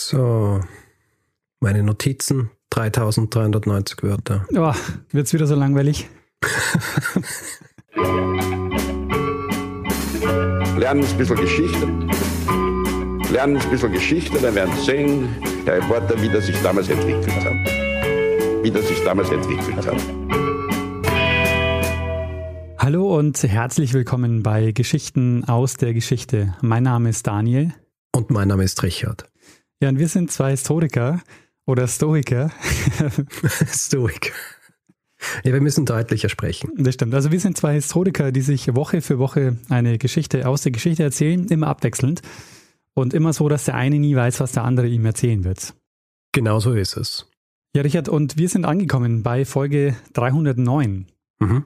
So, meine Notizen, 3390 Wörter. Oh, wird's wieder so langweilig? Lernen ein bisschen Geschichte. Lernen ein bisschen Geschichte, dann werden Sie sehen, Herr Reporter, wie das sich damals entwickelt hat. Wie das sich damals entwickelt hat. Hallo und herzlich willkommen bei Geschichten aus der Geschichte. Mein Name ist Daniel. Und mein Name ist Richard. Ja, und wir sind zwei Historiker oder Stoiker. Stoiker. Ja, wir müssen deutlicher sprechen. Das stimmt. Also wir sind zwei Historiker, die sich Woche für Woche eine Geschichte aus der Geschichte erzählen, immer abwechselnd. Und immer so, dass der eine nie weiß, was der andere ihm erzählen wird. Genau so ist es. Ja, Richard, und wir sind angekommen bei Folge 309. Mhm.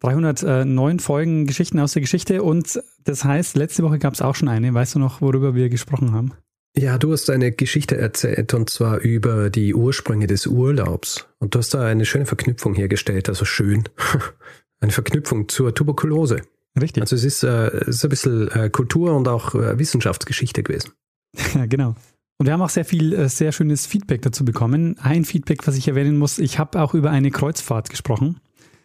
309 Folgen Geschichten aus der Geschichte und das heißt, letzte Woche gab es auch schon eine. Weißt du noch, worüber wir gesprochen haben? Ja, du hast eine Geschichte erzählt und zwar über die Ursprünge des Urlaubs. Und du hast da eine schöne Verknüpfung hergestellt, also schön. Eine Verknüpfung zur Tuberkulose. Richtig. Also es ist, äh, es ist ein bisschen äh, Kultur und auch äh, Wissenschaftsgeschichte gewesen. Ja, genau. Und wir haben auch sehr viel, äh, sehr schönes Feedback dazu bekommen. Ein Feedback, was ich erwähnen muss, ich habe auch über eine Kreuzfahrt gesprochen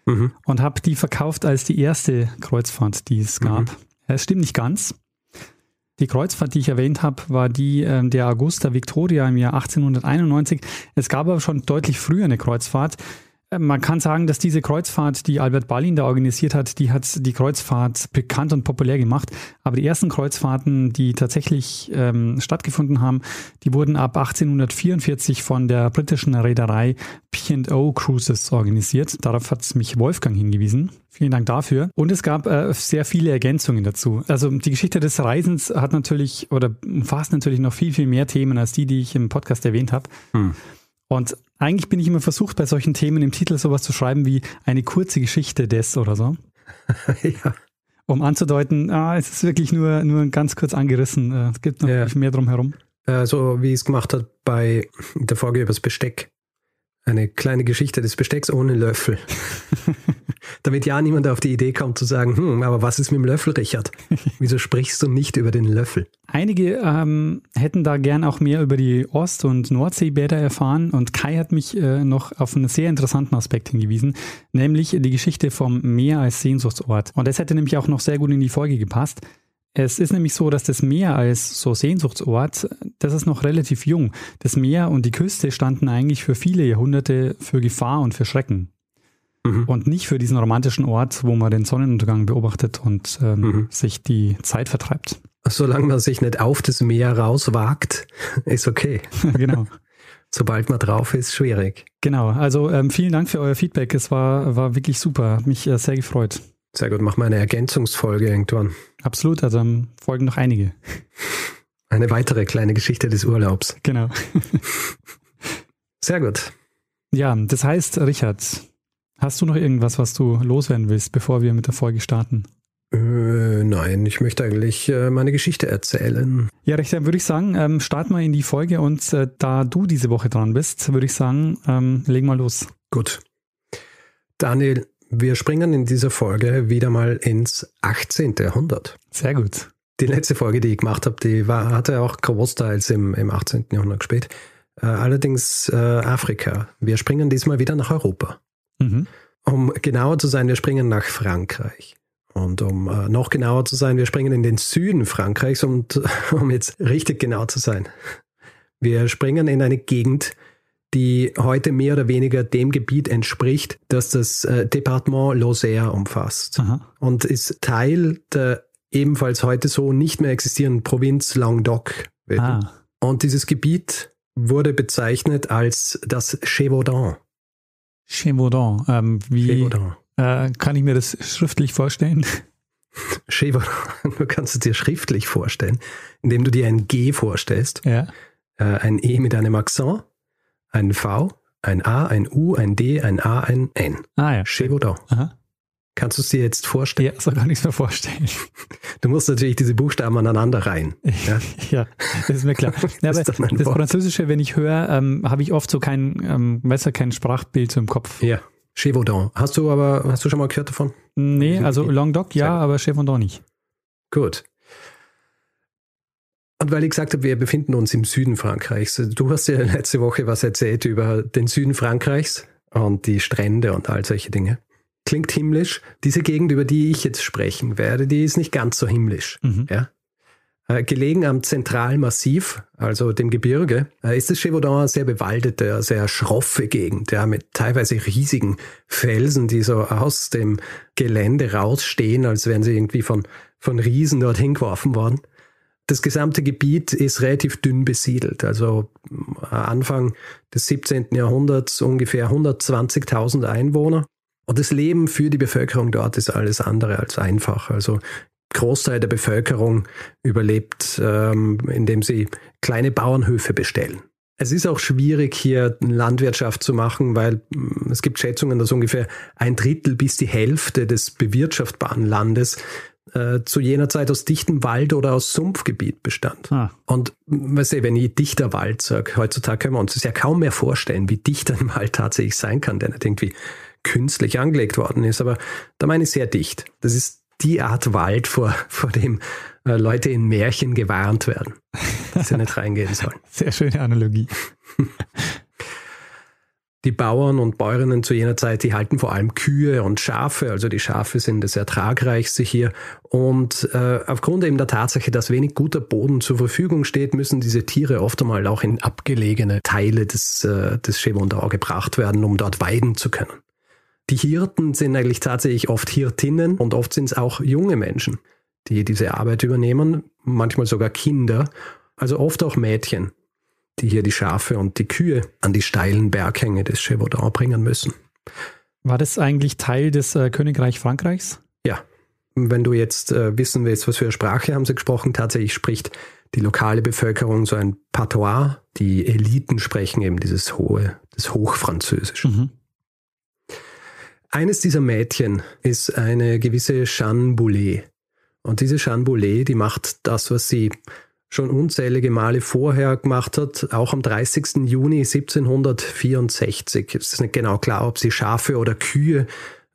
Mhm. und habe die verkauft als die erste Kreuzfahrt, die es gab. Mhm. Es stimmt nicht ganz. Die Kreuzfahrt, die ich erwähnt habe, war die ähm, der Augusta Victoria im Jahr 1891. Es gab aber schon deutlich früher eine Kreuzfahrt. Äh, Man kann sagen, dass diese Kreuzfahrt, die Albert Ballin da organisiert hat, die hat die Kreuzfahrt bekannt und populär gemacht. Aber die ersten Kreuzfahrten, die tatsächlich ähm, stattgefunden haben, die wurden ab 1844 von der britischen Reederei P&O Cruises organisiert. Darauf hat mich Wolfgang hingewiesen. Vielen Dank dafür. Und es gab äh, sehr viele Ergänzungen dazu. Also die Geschichte des Reisens hat natürlich oder umfasst natürlich noch viel, viel mehr Themen als die, die ich im Podcast erwähnt habe. Hm. Und eigentlich bin ich immer versucht, bei solchen Themen im Titel sowas zu schreiben wie eine kurze Geschichte des oder so, ja. um anzudeuten, ah, es ist wirklich nur, nur ganz kurz angerissen. Äh, Es gibt noch Ja. viel mehr drumherum. Äh, so wie es gemacht hat bei der Folge über das Besteck. Eine kleine Geschichte des Bestecks ohne Löffel. Damit ja niemand auf die Idee kommt zu sagen, hm, aber was ist mit dem Löffel, Richard? Wieso sprichst du nicht über den Löffel? Einige ähm, hätten da gern auch mehr über die Ost- und Nordseebäder erfahren und Kai hat mich äh, noch auf einen sehr interessanten Aspekt hingewiesen, nämlich die Geschichte vom Meer als Sehnsuchtsort. Und das hätte nämlich auch noch sehr gut in die Folge gepasst. Es ist nämlich so, dass das Meer als so Sehnsuchtsort, das ist noch relativ jung. Das Meer und die Küste standen eigentlich für viele Jahrhunderte für Gefahr und für Schrecken. Mhm. Und nicht für diesen romantischen Ort, wo man den Sonnenuntergang beobachtet und ähm, Mhm. sich die Zeit vertreibt. Solange man sich nicht auf das Meer rauswagt, ist okay. genau. Sobald man drauf ist, schwierig. Genau, also ähm, vielen Dank für euer Feedback. Es war, war wirklich super. Hat mich äh, sehr gefreut. Sehr gut, mach mal eine Ergänzungsfolge irgendwann. Absolut, also folgen noch einige. Eine weitere kleine Geschichte des Urlaubs. Genau. Sehr gut. Ja, das heißt, Richard, hast du noch irgendwas, was du loswerden willst, bevor wir mit der Folge starten? Äh, nein, ich möchte eigentlich äh, meine Geschichte erzählen. Ja, Richard, dann würde ich sagen, ähm, start mal in die Folge und äh, da du diese Woche dran bist, würde ich sagen, ähm, leg mal los. Gut. Daniel, wir springen in dieser Folge wieder mal ins 18. Jahrhundert. Sehr gut. Die letzte Folge, die ich gemacht habe, die war, hatte auch Großteils im, im 18. Jahrhundert gespielt. Äh, allerdings äh, Afrika. Wir springen diesmal wieder nach Europa. Mhm. Um genauer zu sein, wir springen nach Frankreich. Und um äh, noch genauer zu sein, wir springen in den Süden Frankreichs und um jetzt richtig genau zu sein, wir springen in eine Gegend, die heute mehr oder weniger dem Gebiet entspricht, das das äh, Departement Lozère umfasst Aha. und ist Teil der ebenfalls heute so nicht mehr existierenden Provinz Languedoc. Ah, Und dieses Gebiet wurde bezeichnet als das Gévaudan. Chevaudan. Ähm, wie Gévaudan. äh, kann ich mir das schriftlich vorstellen? Gévaudan. Du kannst es dir schriftlich vorstellen, indem du dir ein G vorstellst, ja. äh, ein E mit einem Akzent, ein V, ein A, ein U, ein D, ein A, ein N. Ah ja. Gévaudan. Aha. Kannst du es dir jetzt vorstellen? Ja, so kann ich es mir vorstellen. Du musst natürlich diese Buchstaben aneinander rein. Ja? Ja, das ist mir klar. Ja, aber das Wort. Französische, wenn ich höre, ähm, habe ich oft so kein, ähm, weißt du, kein Sprachbild so im Kopf. Ja. Gévaudan. Hast du aber, hast du schon mal gehört davon? Nee, also Languedoc ja, aber Chevaudan nicht. Gut. Und weil ich gesagt habe, wir befinden uns im Süden Frankreichs. Du hast ja letzte Woche was erzählt über den Süden Frankreichs und die Strände und all solche Dinge. Klingt himmlisch. Diese Gegend, über die ich jetzt sprechen werde, die ist nicht ganz so himmlisch. Mhm. Ja? Äh, gelegen am Zentralmassiv, also dem Gebirge, äh, ist das Gévaudan eine sehr bewaldete, sehr schroffe Gegend, ja, mit teilweise riesigen Felsen, die so aus dem Gelände rausstehen, als wären sie irgendwie von, von Riesen dorthin geworfen worden. Das gesamte Gebiet ist relativ dünn besiedelt. Also äh, Anfang des 17. Jahrhunderts ungefähr 120.000 Einwohner. Und das Leben für die Bevölkerung dort ist alles andere als einfach. Also Großteil der Bevölkerung überlebt, ähm, indem sie kleine Bauernhöfe bestellen. Es ist auch schwierig, hier Landwirtschaft zu machen, weil mm, es gibt Schätzungen, dass ungefähr ein Drittel bis die Hälfte des bewirtschaftbaren Landes äh, zu jener Zeit aus dichtem Wald oder aus Sumpfgebiet bestand. Ah. Und weißt du, wenn ich dichter Wald sage, heutzutage können wir uns das ja kaum mehr vorstellen, wie dicht ein Wald tatsächlich sein kann, der nicht irgendwie künstlich angelegt worden ist. Aber da meine ich sehr dicht. Das ist die Art Wald, vor, vor dem äh, Leute in Märchen gewarnt werden, dass sie nicht reingehen sollen. Sehr schöne Analogie. Die Bauern und Bäuerinnen zu jener Zeit, die halten vor allem Kühe und Schafe, also die Schafe sind das Ertragreichste hier. Und äh, aufgrund eben der Tatsache, dass wenig guter Boden zur Verfügung steht, müssen diese Tiere oft einmal auch in abgelegene Teile des, äh, des Chevondau gebracht werden, um dort weiden zu können. Die Hirten sind eigentlich tatsächlich oft Hirtinnen und oft sind es auch junge Menschen, die diese Arbeit übernehmen, manchmal sogar Kinder, also oft auch Mädchen, die hier die Schafe und die Kühe an die steilen Berghänge des Chevaudan bringen müssen. War das eigentlich Teil des äh, Königreich Frankreichs? Ja. Wenn du jetzt äh, wissen willst, was für eine Sprache haben sie gesprochen, tatsächlich spricht die lokale Bevölkerung so ein Patois. Die Eliten sprechen eben dieses hohe, das Hochfranzösisch. Mhm. Eines dieser Mädchen ist eine gewisse Jeanne Boulet. Und diese Jeanne Boulet, die macht das, was sie schon unzählige Male vorher gemacht hat, auch am 30. Juni 1764. Es ist nicht genau klar, ob sie Schafe oder Kühe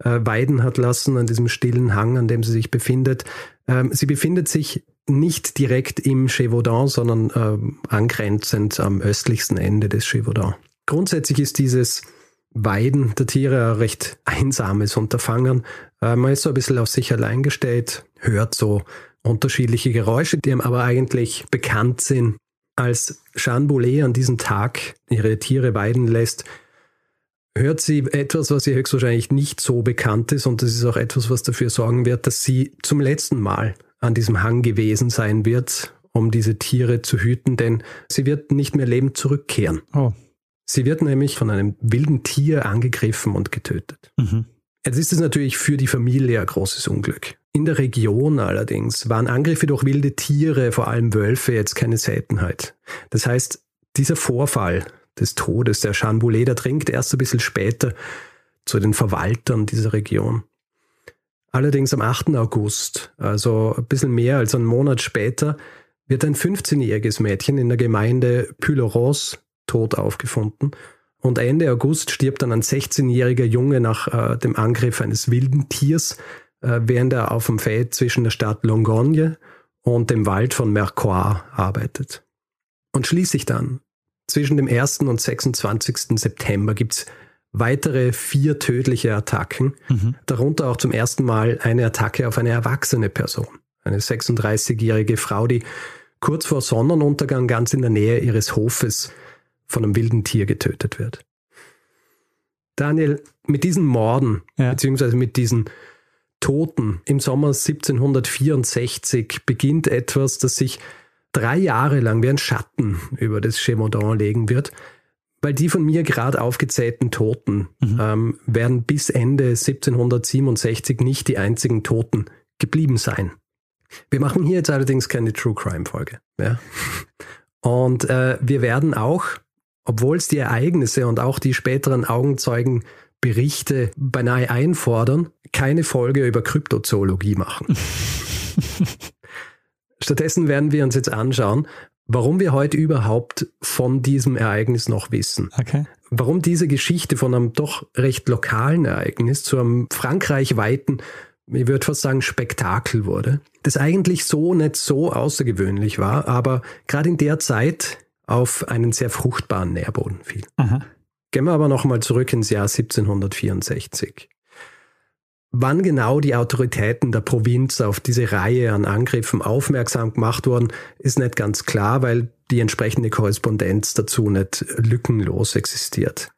äh, weiden hat lassen an diesem stillen Hang, an dem sie sich befindet. Ähm, sie befindet sich nicht direkt im Gévaudan, sondern äh, angrenzend am östlichsten Ende des Gévaudan. Grundsätzlich ist dieses Weiden der Tiere ein recht einsames Unterfangen. Äh, man ist so ein bisschen auf sich allein gestellt, hört so unterschiedliche Geräusche, die ihm aber eigentlich bekannt sind. Als Jeanne Boulet an diesem Tag ihre Tiere weiden lässt, hört sie etwas, was ihr höchstwahrscheinlich nicht so bekannt ist und das ist auch etwas, was dafür sorgen wird, dass sie zum letzten Mal an diesem Hang gewesen sein wird, um diese Tiere zu hüten, denn sie wird nicht mehr lebend zurückkehren. Oh. Sie wird nämlich von einem wilden Tier angegriffen und getötet. Mhm. Jetzt ist es natürlich für die Familie ein großes Unglück. In der Region allerdings waren Angriffe durch wilde Tiere, vor allem Wölfe, jetzt keine Seltenheit. Das heißt, dieser Vorfall des Todes der Chanboulet, der dringt erst ein bisschen später zu den Verwaltern dieser Region. Allerdings am 8. August, also ein bisschen mehr als einen Monat später, wird ein 15-jähriges Mädchen in der Gemeinde Pyloros tot aufgefunden. Und Ende August stirbt dann ein 16-jähriger Junge nach äh, dem Angriff eines wilden Tiers, während er auf dem Feld zwischen der Stadt Longogne und dem Wald von Mercois arbeitet. Und schließlich dann, zwischen dem 1. und 26. September gibt es weitere vier tödliche Attacken, mhm. darunter auch zum ersten Mal eine Attacke auf eine erwachsene Person, eine 36-jährige Frau, die kurz vor Sonnenuntergang ganz in der Nähe ihres Hofes von einem wilden Tier getötet wird. Daniel, mit diesen Morden, ja. beziehungsweise mit diesen Toten im Sommer 1764 beginnt etwas, das sich drei Jahre lang wie ein Schatten über das Gévaudan legen wird, weil die von mir gerade aufgezählten Toten mhm. ähm, werden bis Ende 1767 nicht die einzigen Toten geblieben sein. Wir machen hier jetzt allerdings keine True Crime Folge. Ja? Und äh, wir werden auch obwohl es die Ereignisse und auch die späteren Augenzeugenberichte beinahe einfordern, keine Folge über Kryptozoologie machen. Stattdessen werden wir uns jetzt anschauen, warum wir heute überhaupt von diesem Ereignis noch wissen. Okay. Warum diese Geschichte von einem doch recht lokalen Ereignis zu einem frankreichweiten ich würde fast sagen, Spektakel wurde, das eigentlich so nicht so außergewöhnlich war, aber gerade in der Zeit auf einen sehr fruchtbaren Nährboden fiel. Aha. Gehen wir aber nochmal zurück ins Jahr 1764. Wann genau die Autoritäten der Provinz auf diese Reihe an Angriffen aufmerksam gemacht wurden, ist nicht ganz klar, weil die entsprechende Korrespondenz dazu nicht lückenlos existiert.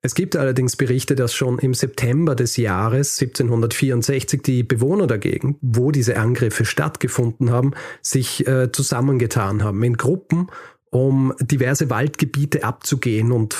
Es gibt allerdings Berichte, dass schon im September des Jahres 1764 die Bewohner dagegen, wo diese Angriffe stattgefunden haben, sich äh, zusammengetan haben in Gruppen, um diverse Waldgebiete abzugehen und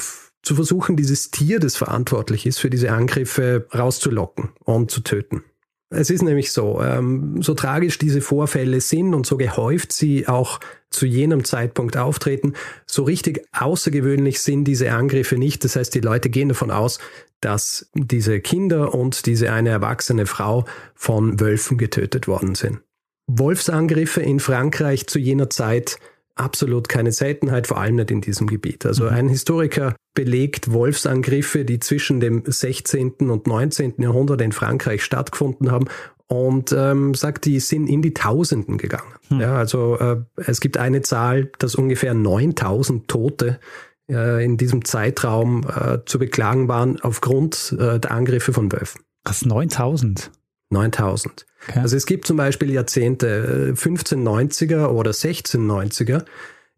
zu versuchen, dieses Tier, das verantwortlich ist für diese Angriffe, rauszulocken und zu töten. Es ist nämlich so, ähm, so tragisch diese Vorfälle sind und so gehäuft sie auch zu jenem Zeitpunkt auftreten, so richtig außergewöhnlich sind diese Angriffe nicht. Das heißt, die Leute gehen davon aus, dass diese Kinder und diese eine erwachsene Frau von Wölfen getötet worden sind. Wolfsangriffe in Frankreich zu jener Zeit absolut keine Seltenheit, vor allem nicht in diesem Gebiet. Also mhm. ein Historiker belegt Wolfsangriffe, die zwischen dem 16. und 19. Jahrhundert in Frankreich stattgefunden haben und ähm, sagt, die sind in die Tausenden gegangen. Hm. Ja, also äh, es gibt eine Zahl, dass ungefähr 9000 Tote äh, in diesem Zeitraum äh, zu beklagen waren aufgrund äh, der Angriffe von Wölfen. Was, 9000? 9000. Okay. Also es gibt zum Beispiel Jahrzehnte, 1590er äh, oder 1690er,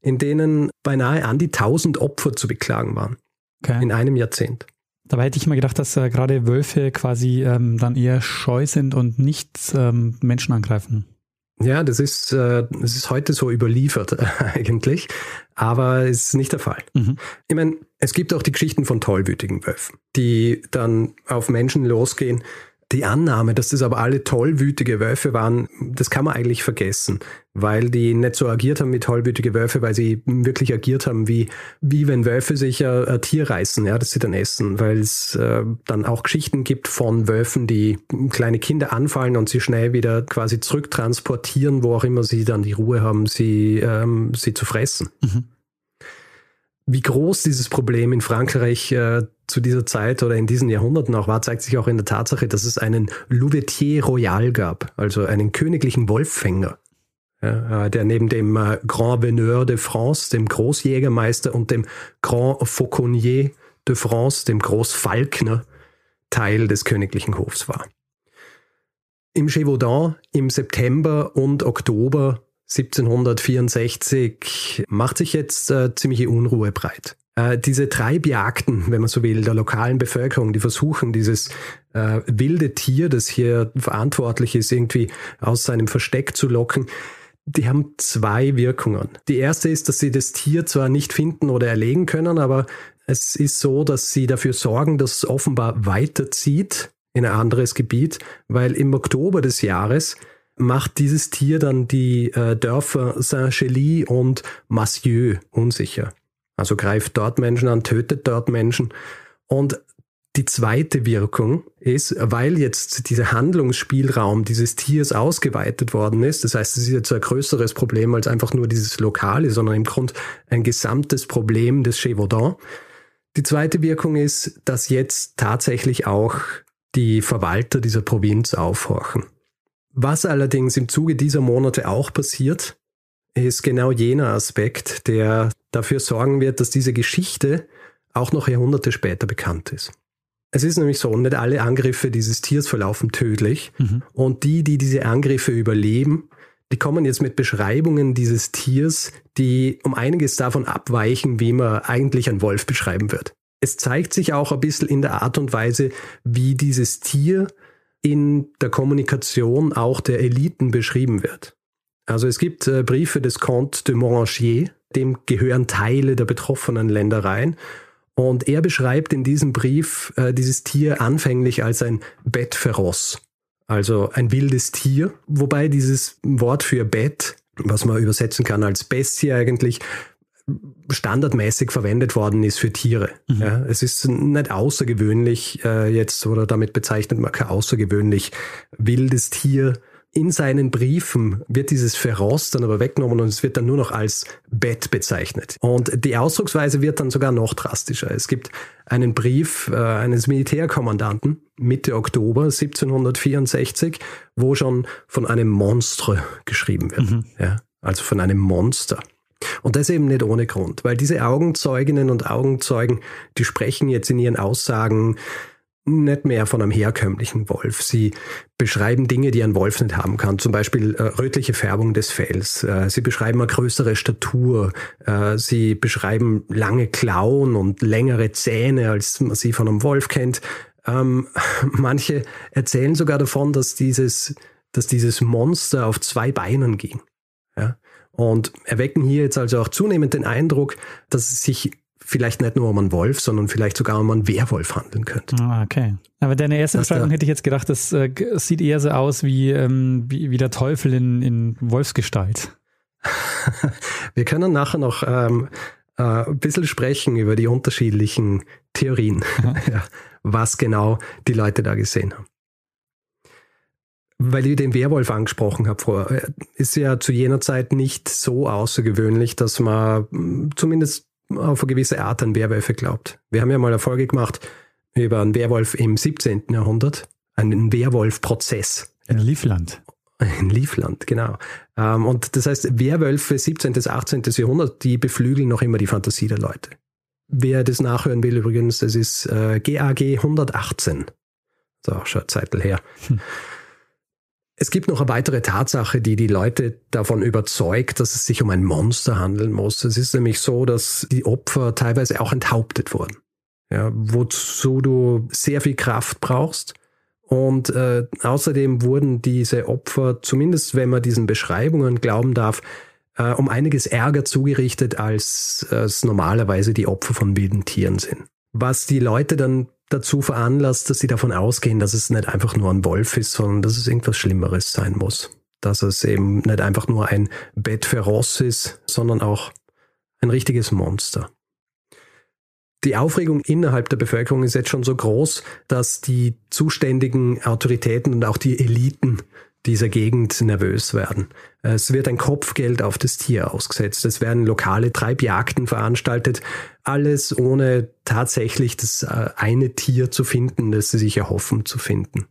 in denen beinahe an die 1000 Opfer zu beklagen waren. Okay. In einem Jahrzehnt. Dabei hätte ich mal gedacht, dass äh, gerade Wölfe quasi ähm, dann eher scheu sind und nicht ähm, Menschen angreifen. Ja, das ist, äh, das ist heute so überliefert eigentlich, aber es ist nicht der Fall. Mhm. Ich meine, es gibt auch die Geschichten von tollwütigen Wölfen, die dann auf Menschen losgehen, die Annahme, dass das aber alle tollwütige Wölfe waren, das kann man eigentlich vergessen, weil die nicht so agiert haben wie tollwütige Wölfe, weil sie wirklich agiert haben wie, wie wenn Wölfe sich ein, ein Tier reißen, ja, das sie dann essen, weil es äh, dann auch Geschichten gibt von Wölfen, die kleine Kinder anfallen und sie schnell wieder quasi zurücktransportieren, wo auch immer sie dann die Ruhe haben, sie, ähm, sie zu fressen. Mhm wie groß dieses Problem in Frankreich äh, zu dieser Zeit oder in diesen Jahrhunderten auch war, zeigt sich auch in der Tatsache, dass es einen Louvetier Royal gab, also einen königlichen Wolffänger, ja, äh, der neben dem äh, Grand Veneur de France, dem Großjägermeister und dem Grand Fauconnier de France, dem Großfalkner, Teil des königlichen Hofs war. Im Gévaudan im September und Oktober 1764 macht sich jetzt äh, ziemliche Unruhe breit. Äh, diese Treibjagden, wenn man so will, der lokalen Bevölkerung, die versuchen, dieses äh, wilde Tier, das hier verantwortlich ist, irgendwie aus seinem Versteck zu locken, die haben zwei Wirkungen. Die erste ist, dass sie das Tier zwar nicht finden oder erlegen können, aber es ist so, dass sie dafür sorgen, dass es offenbar weiterzieht in ein anderes Gebiet, weil im Oktober des Jahres macht dieses Tier dann die äh, Dörfer Saint-Chély und Massieu unsicher. Also greift dort Menschen an, tötet dort Menschen. Und die zweite Wirkung ist, weil jetzt dieser Handlungsspielraum dieses Tiers ausgeweitet worden ist, das heißt, es ist jetzt ein größeres Problem als einfach nur dieses Lokale, sondern im Grunde ein gesamtes Problem des Gévaudan. Die zweite Wirkung ist, dass jetzt tatsächlich auch die Verwalter dieser Provinz aufhorchen. Was allerdings im Zuge dieser Monate auch passiert, ist genau jener Aspekt, der dafür sorgen wird, dass diese Geschichte auch noch Jahrhunderte später bekannt ist. Es ist nämlich so, nicht alle Angriffe dieses Tiers verlaufen tödlich mhm. und die, die diese Angriffe überleben, die kommen jetzt mit Beschreibungen dieses Tiers, die um einiges davon abweichen, wie man eigentlich einen Wolf beschreiben wird. Es zeigt sich auch ein bisschen in der Art und Weise, wie dieses Tier in der Kommunikation auch der Eliten beschrieben wird. Also es gibt äh, Briefe des Comte de Morangier, dem gehören Teile der betroffenen Ländereien. Und er beschreibt in diesem Brief äh, dieses Tier anfänglich als ein Bett feroz, also ein wildes Tier, wobei dieses Wort für Bett, was man übersetzen kann als Bestie eigentlich, standardmäßig verwendet worden ist für Tiere. Mhm. Ja, es ist nicht außergewöhnlich äh, jetzt, oder damit bezeichnet man kein außergewöhnlich wildes Tier in seinen Briefen wird dieses Feroz dann aber weggenommen und es wird dann nur noch als Bett bezeichnet. Und die Ausdrucksweise wird dann sogar noch drastischer. Es gibt einen Brief äh, eines Militärkommandanten Mitte Oktober 1764, wo schon von einem Monster geschrieben wird. Mhm. Ja, also von einem Monster. Und das eben nicht ohne Grund, weil diese Augenzeuginnen und Augenzeugen, die sprechen jetzt in ihren Aussagen nicht mehr von einem herkömmlichen Wolf. Sie beschreiben Dinge, die ein Wolf nicht haben kann. Zum Beispiel äh, rötliche Färbung des Fells. Äh, sie beschreiben eine größere Statur. Äh, sie beschreiben lange Klauen und längere Zähne, als man sie von einem Wolf kennt. Ähm, manche erzählen sogar davon, dass dieses, dass dieses Monster auf zwei Beinen ging. Ja? Und erwecken hier jetzt also auch zunehmend den Eindruck, dass es sich vielleicht nicht nur um einen Wolf, sondern vielleicht sogar um einen Werwolf handeln könnte. Ah, okay. Aber deine erste Beschreibung hätte ich jetzt gedacht, das äh, sieht eher so aus wie, ähm, wie, wie, der Teufel in, in Wolfsgestalt. Wir können nachher noch ähm, äh, ein bisschen sprechen über die unterschiedlichen Theorien, ja, was genau die Leute da gesehen haben. Weil ich den Werwolf angesprochen habe vorher, äh, ist ja zu jener Zeit nicht so außergewöhnlich, dass man zumindest auf eine gewisse Art an Werwölfe glaubt. Wir haben ja mal eine Folge gemacht über einen Werwolf im 17. Jahrhundert, einen Werwolf-Prozess. In Liefland. In Liefland, genau. Ähm, und das heißt, Werwölfe 17. bis 18. Jahrhundert, die beflügeln noch immer die Fantasie der Leute. Wer das nachhören will übrigens, das ist äh, GAG 118. Das ist auch schon eine Zeit her. Hm. Es gibt noch eine weitere Tatsache, die die Leute davon überzeugt, dass es sich um ein Monster handeln muss. Es ist nämlich so, dass die Opfer teilweise auch enthauptet wurden. Ja, wozu du sehr viel Kraft brauchst. Und äh, außerdem wurden diese Opfer, zumindest wenn man diesen Beschreibungen glauben darf, äh, um einiges ärger zugerichtet, als es normalerweise die Opfer von wilden Tieren sind. Was die Leute dann dazu veranlasst, dass sie davon ausgehen, dass es nicht einfach nur ein Wolf ist, sondern dass es irgendwas Schlimmeres sein muss. Dass es eben nicht einfach nur ein Bett feroz ist, sondern auch ein richtiges Monster. Die Aufregung innerhalb der Bevölkerung ist jetzt schon so groß, dass die zuständigen Autoritäten und auch die Eliten dieser Gegend nervös werden. Es wird ein Kopfgeld auf das Tier ausgesetzt. Es werden lokale Treibjagden veranstaltet. Alles ohne tatsächlich das äh, eine Tier zu finden, das sie sich erhoffen zu finden.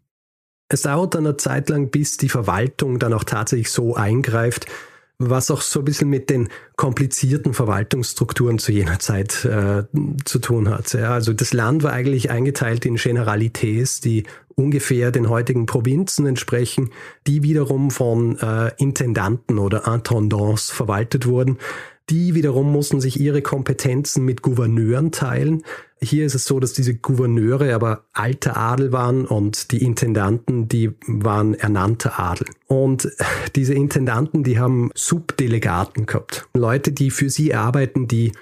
Es dauert dann eine Zeit lang, bis die Verwaltung dann auch tatsächlich so eingreift, was auch so ein bisschen mit den komplizierten Verwaltungsstrukturen zu jener Zeit äh, zu tun hat. Ja, also das Land war eigentlich eingeteilt in Generalités, die ungefähr den heutigen Provinzen entsprechen, die wiederum von äh, Intendanten oder Intendants verwaltet wurden. Die wiederum mussten sich ihre Kompetenzen mit Gouverneuren teilen. Hier ist es so, dass diese Gouverneure aber alte Adel waren und die Intendanten, die waren ernannte Adel. Und diese Intendanten, die haben Subdelegaten gehabt. Leute, die für sie arbeiten, die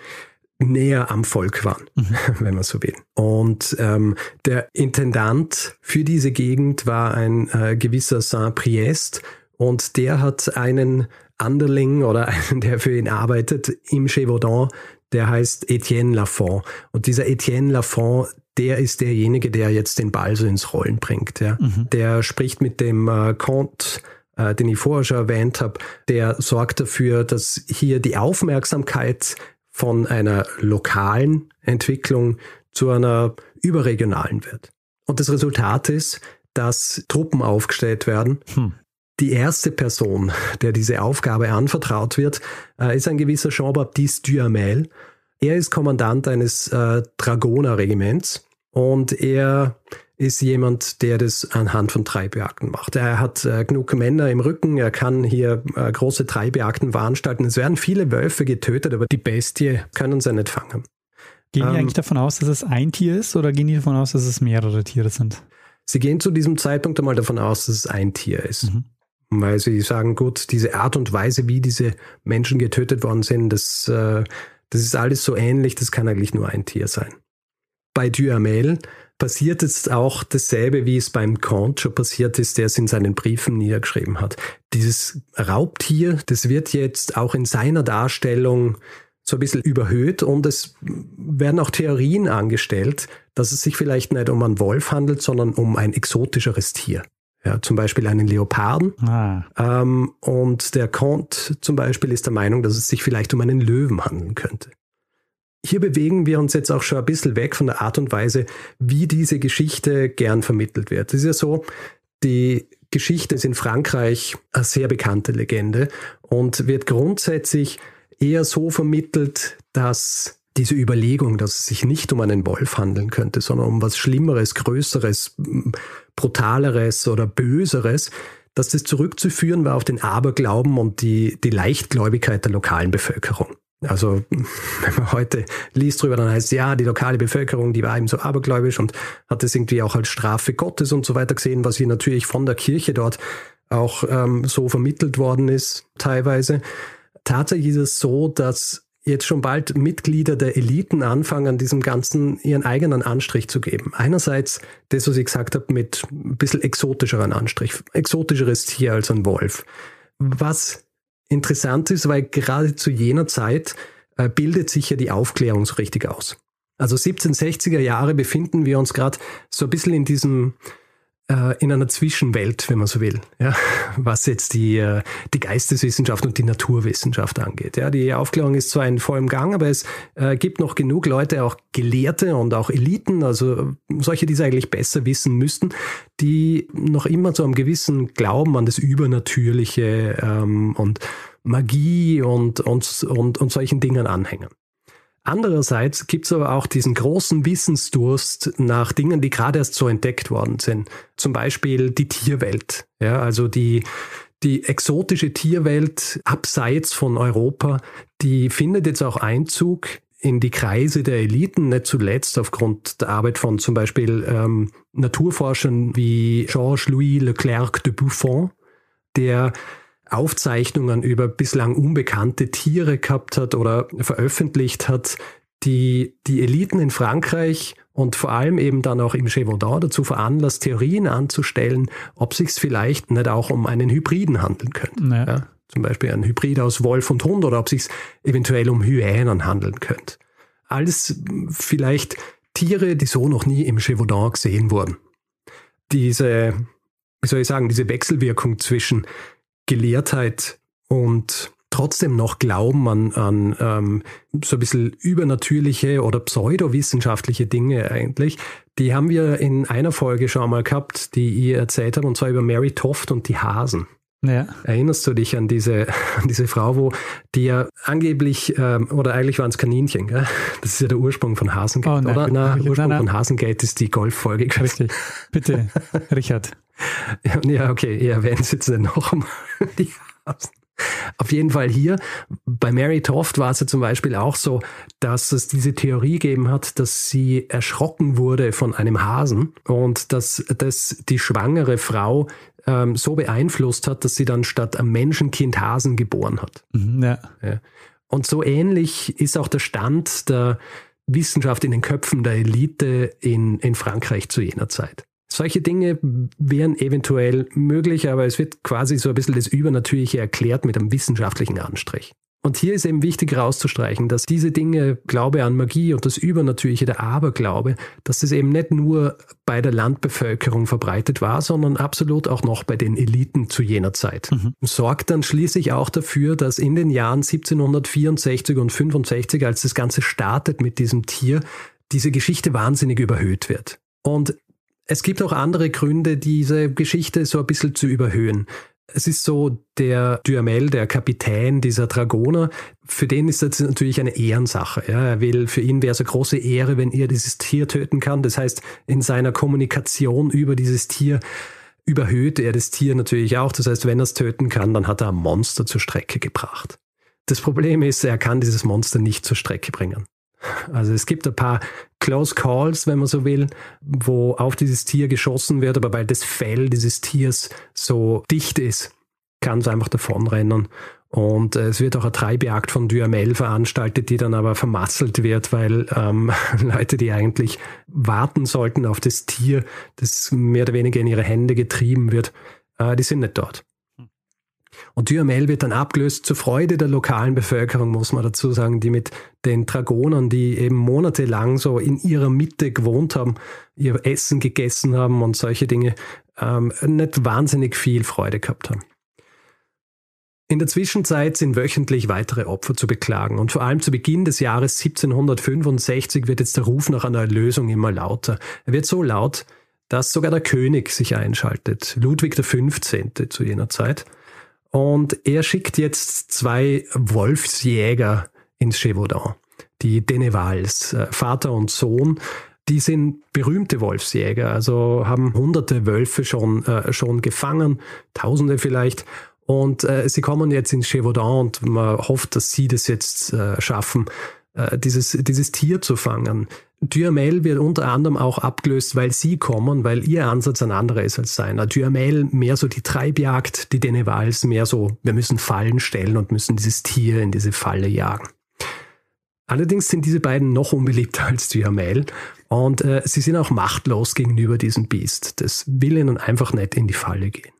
näher am Volk waren, mhm. wenn man so will. Und ähm, der Intendant für diese Gegend war ein äh, gewisser Saint-Priest und der hat einen Anderling oder einen, der für ihn arbeitet im Gévaudan, der heißt Etienne Lafont. Und dieser Etienne Lafont, der ist derjenige, der jetzt den Ball so ins Rollen bringt. Ja. Mhm. Der spricht mit dem äh, Comte äh, den ich vorher schon erwähnt habe, der sorgt dafür, dass hier die Aufmerksamkeit von einer lokalen Entwicklung zu einer überregionalen wird. Und das Resultat ist, dass Truppen aufgestellt werden. Hm. Die erste Person, der diese Aufgabe anvertraut wird, äh, ist ein gewisser Jean-Baptiste Duhamel. Er ist Kommandant eines äh, Dragonerregiments und er ist jemand, der das anhand von Treibjagden macht. Er hat äh, genug Männer im Rücken, er kann hier äh, große Treibjagden veranstalten. Es werden viele Wölfe getötet, aber die Bestie können sie nicht fangen. Gehen die ähm, eigentlich davon aus, dass es ein Tier ist oder gehen die davon aus, dass es mehrere Tiere sind? Sie gehen zu diesem Zeitpunkt einmal davon aus, dass es ein Tier ist. Mhm. Weil sie sagen, gut, diese Art und Weise, wie diese Menschen getötet worden sind, das, äh, das ist alles so ähnlich, das kann eigentlich nur ein Tier sein. Bei Duhamel passiert jetzt auch dasselbe, wie es beim Kant schon passiert ist, der es in seinen Briefen niedergeschrieben hat. Dieses Raubtier, das wird jetzt auch in seiner Darstellung so ein bisschen überhöht und es werden auch Theorien angestellt, dass es sich vielleicht nicht um einen Wolf handelt, sondern um ein exotischeres Tier. Ja, zum Beispiel einen Leoparden. Ah. Ähm, und der Comte zum Beispiel ist der Meinung, dass es sich vielleicht um einen Löwen handeln könnte. Hier bewegen wir uns jetzt auch schon ein bisschen weg von der Art und Weise, wie diese Geschichte gern vermittelt wird. Es ist ja so, die Geschichte ist in Frankreich eine sehr bekannte Legende und wird grundsätzlich eher so vermittelt, dass diese Überlegung, dass es sich nicht um einen Wolf handeln könnte, sondern um was Schlimmeres, Größeres, Brutaleres oder Böseres, dass das zurückzuführen war auf den Aberglauben und die, die Leichtgläubigkeit der lokalen Bevölkerung. Also wenn man heute liest drüber, dann heißt es, ja, die lokale Bevölkerung, die war eben so abergläubisch und hat das irgendwie auch als Strafe Gottes und so weiter gesehen, was hier natürlich von der Kirche dort auch ähm, so vermittelt worden ist, teilweise. Tatsächlich ist es so, dass jetzt schon bald Mitglieder der Eliten anfangen, diesem Ganzen ihren eigenen Anstrich zu geben. Einerseits das, was ich gesagt habe, mit ein bisschen exotischeren Anstrich, exotischeres Tier als ein Wolf. Was interessant ist, weil gerade zu jener Zeit äh, bildet sich ja die Aufklärung so richtig aus. Also 1760er Jahre befinden wir uns gerade so ein bisschen in diesem in einer Zwischenwelt, wenn man so will, ja, was jetzt die, äh, die Geisteswissenschaft und die Naturwissenschaft angeht. Ja, die Aufklärung ist zwar in vollem Gang, aber es äh, gibt noch genug Leute, auch Gelehrte und auch Eliten, also solche, die es eigentlich besser wissen müssten, die noch immer zu einem gewissen Glauben an das Übernatürliche ähm, und Magie und, und, und, und solchen Dingen anhängen. Andererseits gibt es aber auch diesen großen Wissensdurst nach Dingen, die gerade erst so entdeckt worden sind. Zum Beispiel die Tierwelt. Ja, also die, die exotische Tierwelt abseits von Europa, die findet jetzt auch Einzug in die Kreise der Eliten, nicht zuletzt aufgrund der Arbeit von zum Beispiel ähm, Naturforschern wie Georges-Louis Leclerc de Buffon, der Aufzeichnungen über bislang unbekannte Tiere gehabt hat oder veröffentlicht hat, die die Eliten in Frankreich und vor allem eben dann auch im Gévaudan dazu veranlasst, Theorien anzustellen, ob sich vielleicht nicht auch um einen Hybriden handeln könnte. Ja. Ja, zum Beispiel ein Hybrid aus Wolf und Hund oder ob sich eventuell um Hyänen handeln könnte. Alles vielleicht Tiere, die so noch nie im Gévaudan gesehen wurden. Diese, wie soll ich sagen, diese Wechselwirkung zwischen Gelehrtheit und trotzdem noch Glauben an, an ähm, so ein bisschen übernatürliche oder pseudowissenschaftliche Dinge eigentlich, die haben wir in einer Folge schon mal gehabt, die ihr erzählt habt, und zwar über Mary Toft und die Hasen. Ja. Erinnerst du dich an diese, an diese Frau, wo die ja angeblich, ähm, oder eigentlich waren es Kaninchen, gell? das ist ja der Ursprung von Hasengate, oh, oder? Na, Ursprung nein, nein. von Hasengate ist die Golffolge. Richtig. Bitte, Richard. Ja, okay, ihr erwähnt es jetzt noch einmal. Die Hasen. Auf jeden Fall hier, bei Mary Toft war es ja zum Beispiel auch so, dass es diese Theorie gegeben hat, dass sie erschrocken wurde von einem Hasen und dass, dass die schwangere Frau ähm, so beeinflusst hat, dass sie dann statt einem Menschenkind Hasen geboren hat. Mhm, ja. Ja. Und so ähnlich ist auch der Stand der Wissenschaft in den Köpfen der Elite in, in Frankreich zu jener Zeit. Solche Dinge wären eventuell möglich, aber es wird quasi so ein bisschen das Übernatürliche erklärt mit einem wissenschaftlichen Anstrich. Und hier ist eben wichtig herauszustreichen, dass diese Dinge, Glaube an Magie und das Übernatürliche, der Aberglaube, dass das eben nicht nur bei der Landbevölkerung verbreitet war, sondern absolut auch noch bei den Eliten zu jener Zeit. Mhm. Sorgt dann schließlich auch dafür, dass in den Jahren 1764 und 65, als das Ganze startet mit diesem Tier, diese Geschichte wahnsinnig überhöht wird. Und es gibt auch andere Gründe, diese Geschichte so ein bisschen zu überhöhen. Es ist so, der Duhamel, der Kapitän dieser Dragoner, für den ist das natürlich eine Ehrensache. Ja, er will, für ihn wäre es eine große Ehre, wenn er dieses Tier töten kann. Das heißt, in seiner Kommunikation über dieses Tier überhöht er das Tier natürlich auch. Das heißt, wenn er es töten kann, dann hat er ein Monster zur Strecke gebracht. Das Problem ist, er kann dieses Monster nicht zur Strecke bringen. Also es gibt ein paar Close Calls, wenn man so will, wo auf dieses Tier geschossen wird, aber weil das Fell dieses Tiers so dicht ist, kann es einfach davonrennen. Und äh, es wird auch eine Treibjagd von Duhamel veranstaltet, die dann aber vermasselt wird, weil ähm, Leute, die eigentlich warten sollten auf das Tier, das mehr oder weniger in ihre Hände getrieben wird, äh, die sind nicht dort. Und Duhamel wird dann abgelöst zur Freude der lokalen Bevölkerung, muss man dazu sagen, die mit den Dragonern, die eben monatelang so in ihrer Mitte gewohnt haben, ihr Essen gegessen haben und solche Dinge, ähm, nicht wahnsinnig viel Freude gehabt haben. In der Zwischenzeit sind wöchentlich weitere Opfer zu beklagen und vor allem zu Beginn des Jahres 1765 wird jetzt der Ruf nach einer Erlösung immer lauter. Er wird so laut, dass sogar der König sich einschaltet, Ludwig XV. zu jener Zeit. Und er schickt jetzt zwei Wolfsjäger ins Gévaudan, die Denevals, äh, Vater und Sohn. Die sind berühmte Wolfsjäger, also haben hunderte Wölfe schon, äh, schon gefangen, tausende vielleicht. Und äh, sie kommen jetzt ins Gévaudan und man hofft, dass sie das jetzt äh, schaffen, äh, dieses, dieses Tier zu fangen. Duhamel wird unter anderem auch abgelöst, weil sie kommen, weil ihr Ansatz ein anderer ist als seiner. Duhamel mehr so die Treibjagd, die Denevals mehr so, wir müssen Fallen stellen und müssen dieses Tier in diese Falle jagen. Allerdings sind diese beiden noch unbeliebter als Duhamel und äh, sie sind auch machtlos gegenüber diesem Biest. Das will ihnen einfach nicht in die Falle gehen.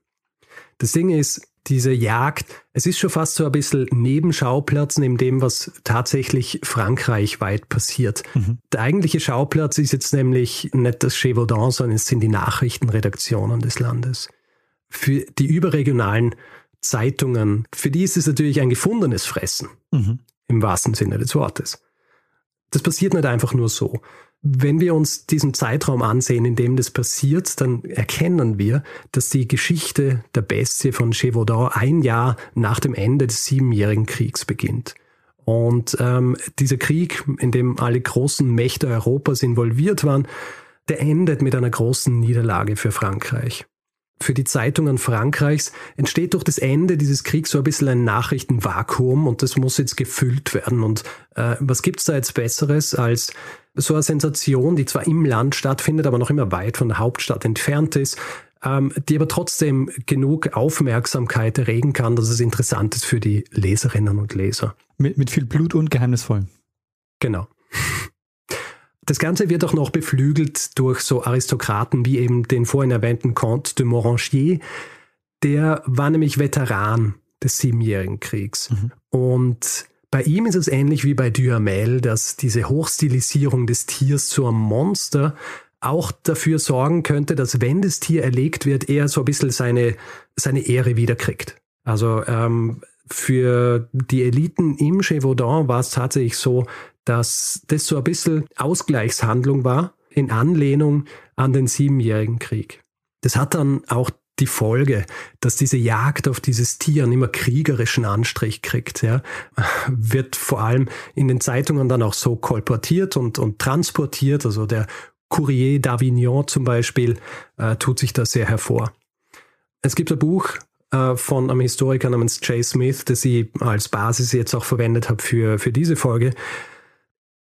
Das Ding ist, diese Jagd, es ist schon fast so ein bisschen Nebenschauplatz neben dem, was tatsächlich frankreichweit passiert. Mhm. Der eigentliche Schauplatz ist jetzt nämlich nicht das Gévaudan, sondern es sind die Nachrichtenredaktionen des Landes. Für die überregionalen Zeitungen, für die ist es natürlich ein gefundenes Fressen, mhm. im wahrsten Sinne des Wortes. Das passiert nicht einfach nur so. Wenn wir uns diesen Zeitraum ansehen, in dem das passiert, dann erkennen wir, dass die Geschichte der Bestie von Gévaudan ein Jahr nach dem Ende des Siebenjährigen Kriegs beginnt. Und ähm, dieser Krieg, in dem alle großen Mächte Europas involviert waren, der endet mit einer großen Niederlage für Frankreich für die Zeitungen Frankreichs entsteht durch das Ende dieses Kriegs so ein bisschen ein Nachrichtenvakuum und das muss jetzt gefüllt werden. Und äh, was gibt's da jetzt Besseres als so eine Sensation, die zwar im Land stattfindet, aber noch immer weit von der Hauptstadt entfernt ist, ähm, die aber trotzdem genug Aufmerksamkeit erregen kann, dass es interessant ist für die Leserinnen und Leser. Mit, mit viel Blut und Geheimnisvollen. Genau. Das Ganze wird auch noch beflügelt durch so Aristokraten wie eben den vorhin erwähnten Comte de Moranchier. Der war nämlich Veteran des Siebenjährigen Kriegs. Mhm. Und bei ihm ist es ähnlich wie bei Duhamel, dass diese Hochstilisierung des Tiers zu einem Monster auch dafür sorgen könnte, dass wenn das Tier erlegt wird, er so ein bisschen seine, seine Ehre wiederkriegt. Also ähm, für die Eliten im Gévaudan war es tatsächlich so, dass das so ein bisschen Ausgleichshandlung war in Anlehnung an den Siebenjährigen Krieg. Das hat dann auch die Folge, dass diese Jagd auf dieses Tier einen immer kriegerischen Anstrich kriegt, ja, wird vor allem in den Zeitungen dann auch so kolportiert und, und transportiert. Also der Courrier d'Avignon zum Beispiel äh, tut sich da sehr hervor. Es gibt ein Buch äh, von einem Historiker namens Jay Smith, das ich als Basis jetzt auch verwendet habe für, für diese Folge.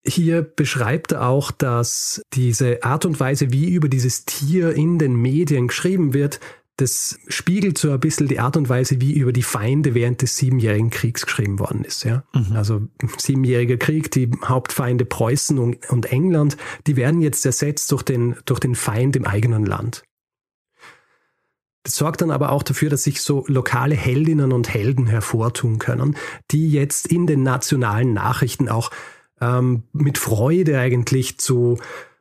Hier beschreibt er auch, dass diese Art und Weise, wie über dieses Tier in den Medien geschrieben wird, das spiegelt so ein bisschen die Art und Weise, wie über die Feinde während des Siebenjährigen Kriegs geschrieben worden ist. Ja? Mhm. Also Siebenjähriger Krieg, die Hauptfeinde Preußen und, und, England, die werden jetzt ersetzt durch den, durch den Feind im eigenen Land. Das sorgt dann aber auch dafür, dass sich so lokale Heldinnen und Helden hervortun können, die jetzt in den nationalen Nachrichten auch ähm, mit Freude eigentlich zu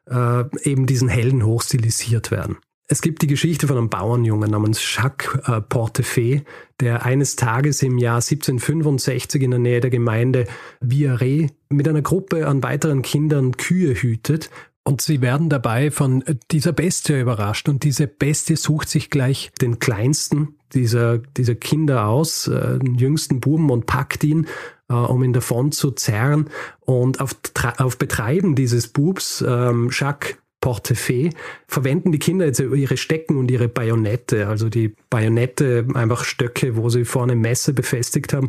äh, eben diesen Helden hochstilisiert werden. Es gibt die Geschichte von einem Bauernjungen namens Jacques äh, Portefeuille, der eines Tages im Jahr 1765 in der Nähe der Gemeinde Viaret mit einer Gruppe an weiteren Kindern Kühe hütet und sie werden dabei von dieser Bestie überrascht und diese Bestie sucht sich gleich den kleinsten dieser, dieser Kinder aus, äh, den jüngsten Buben und packt ihn äh, um ihn davon zu zerren. Und auf, auf Betreiben dieses Bubs, ähm, Jacques Portefeuille, verwenden die Kinder jetzt ihre Stecken und ihre Bajonette, also die Bajonette, einfach Stöcke, wo sie vorne Messer befestigt haben.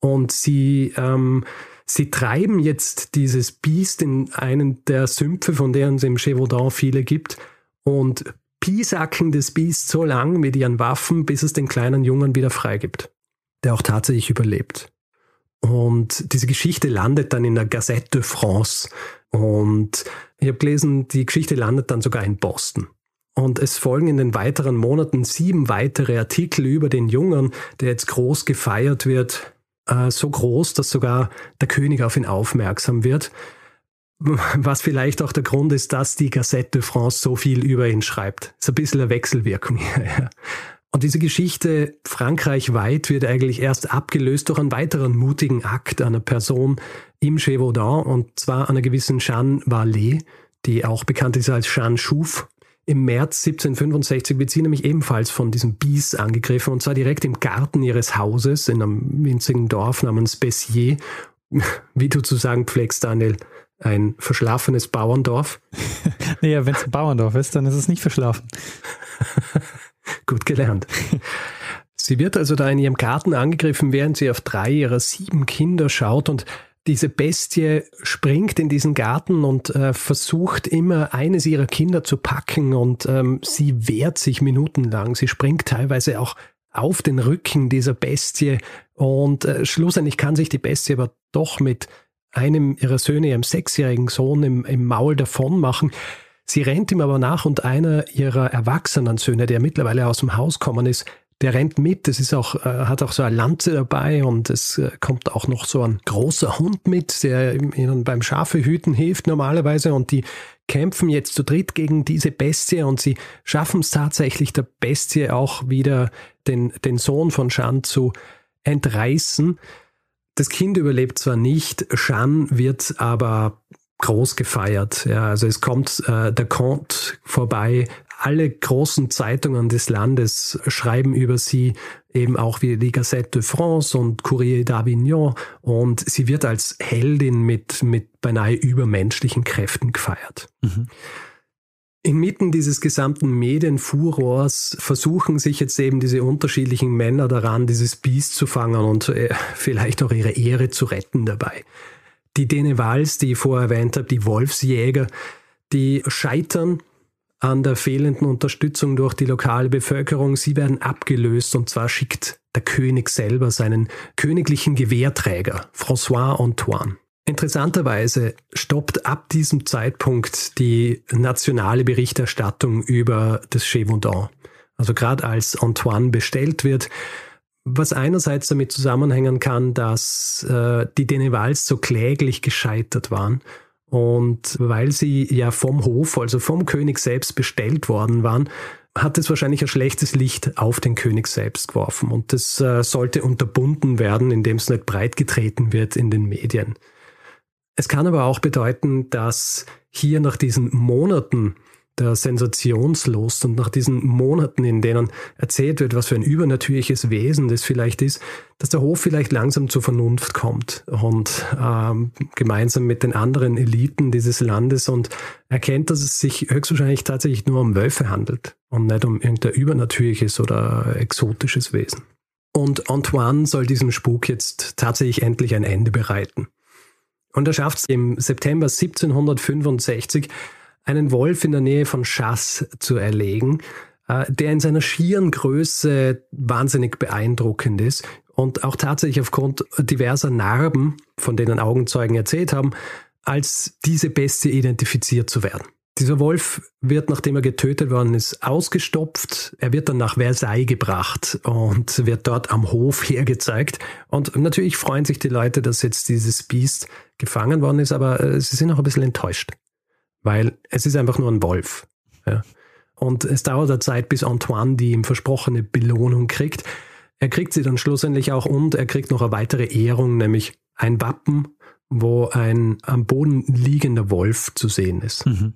Und sie, ähm, sie treiben jetzt dieses Biest in einen der Sümpfe, von denen es im Gévaudan viele gibt, und piesacken das Biest so lang mit ihren Waffen, bis es den kleinen Jungen wieder freigibt, der auch tatsächlich überlebt. Und diese Geschichte landet dann in der Gazette de France. Und ich habe gelesen, die Geschichte landet dann sogar in Boston. Und es folgen in den weiteren Monaten sieben weitere Artikel über den Jungen, der jetzt groß gefeiert wird, äh, so groß, dass sogar der König auf ihn aufmerksam wird. Was vielleicht auch der Grund ist, dass die Gazette de France so viel über ihn schreibt. Ist ein bisschen eine Wechselwirkung hier. Und diese Geschichte Frankreich weit wird eigentlich erst abgelöst durch einen weiteren mutigen Akt einer Person im Gévaudan, und zwar einer gewissen Jeanne Vallée, die auch bekannt ist als Jeanne Chouf. Im März 1765 wird sie nämlich ebenfalls von diesem Bies angegriffen, und zwar direkt im Garten ihres Hauses in einem winzigen Dorf namens Bessier. Wie du zu sagen pflegst, Daniel, ein verschlafenes Bauerndorf. naja, wenn es ein Bauerndorf ist, dann ist es nicht verschlafen. Gut gelernt. Sie wird also da in ihrem Garten angegriffen, während sie auf drei ihrer sieben Kinder schaut und diese Bestie springt in diesen Garten und äh, versucht immer eines ihrer Kinder zu packen und ähm, sie wehrt sich minutenlang. Sie springt teilweise auch auf den Rücken dieser Bestie und äh, schlussendlich kann sich die Bestie aber doch mit einem ihrer Söhne, ihrem sechsjährigen Sohn, im, im Maul davon machen. Sie rennt ihm aber nach und einer ihrer erwachsenen Söhne, der mittlerweile aus dem Haus gekommen ist, der rennt mit. Es ist auch, äh, hat auch so eine Lanze dabei und es äh, kommt auch noch so ein großer Hund mit, der ihnen beim Schafehüten hilft normalerweise und die kämpfen jetzt zu dritt gegen diese Bestie und sie schaffen es tatsächlich der Bestie auch wieder den, den Sohn von Shan zu entreißen. Das Kind überlebt zwar nicht, Shan wird aber groß gefeiert. Ja, also es kommt äh, der Comte vorbei. Alle großen Zeitungen des Landes schreiben über sie, eben auch wie die Gazette de France und Courrier d'Avignon. Und sie wird als Heldin mit, mit beinahe übermenschlichen Kräften gefeiert. Mhm. Inmitten dieses gesamten Medienfurors versuchen sich jetzt eben diese unterschiedlichen Männer daran, dieses Biest zu fangen und äh, vielleicht auch ihre Ehre zu retten dabei. Die Denevals, die ich vorher erwähnt habe, die Wolfsjäger, die scheitern an der fehlenden Unterstützung durch die lokale Bevölkerung. Sie werden abgelöst und zwar schickt der König selber seinen königlichen Gewehrträger, François Antoine. Interessanterweise stoppt ab diesem Zeitpunkt die nationale Berichterstattung über das Gévaudan. Also gerade als Antoine bestellt wird, was einerseits damit zusammenhängen kann, dass äh, die Denevals so kläglich gescheitert waren und weil sie ja vom Hof, also vom König selbst bestellt worden waren, hat es wahrscheinlich ein schlechtes Licht auf den König selbst geworfen. Und das äh, sollte unterbunden werden, indem es nicht breitgetreten wird in den Medien. Es kann aber auch bedeuten, dass hier nach diesen Monaten der Sensationslust und nach diesen Monaten, in denen erzählt wird, was für ein übernatürliches Wesen das vielleicht ist, dass der Hof vielleicht langsam zur Vernunft kommt und ähm, gemeinsam mit den anderen Eliten dieses Landes und erkennt, dass es sich höchstwahrscheinlich tatsächlich nur um Wölfe handelt und nicht um irgendein übernatürliches oder exotisches Wesen. Und Antoine soll diesem Spuk jetzt tatsächlich endlich ein Ende bereiten. Und er schafft es im September 1765, einen Wolf in der Nähe von Chasse zu erlegen, äh, der in seiner schieren Größe wahnsinnig beeindruckend ist und auch tatsächlich aufgrund diverser Narben, von denen Augenzeugen erzählt haben, als diese Bestie identifiziert zu werden. Dieser Wolf wird, nachdem er getötet worden ist, ausgestopft. Er wird dann nach Versailles gebracht und wird dort am Hof hergezeigt. Und natürlich freuen sich die Leute, dass jetzt dieses Biest gefangen worden ist, aber äh, sie sind auch ein bisschen enttäuscht weil es ist einfach nur ein Wolf. Ja. Und es dauert eine Zeit, bis Antoine die ihm versprochene Belohnung kriegt. Er kriegt sie dann schlussendlich auch und er kriegt noch eine weitere Ehrung, nämlich ein Wappen, wo ein am Boden liegender Wolf zu sehen ist. Mhm.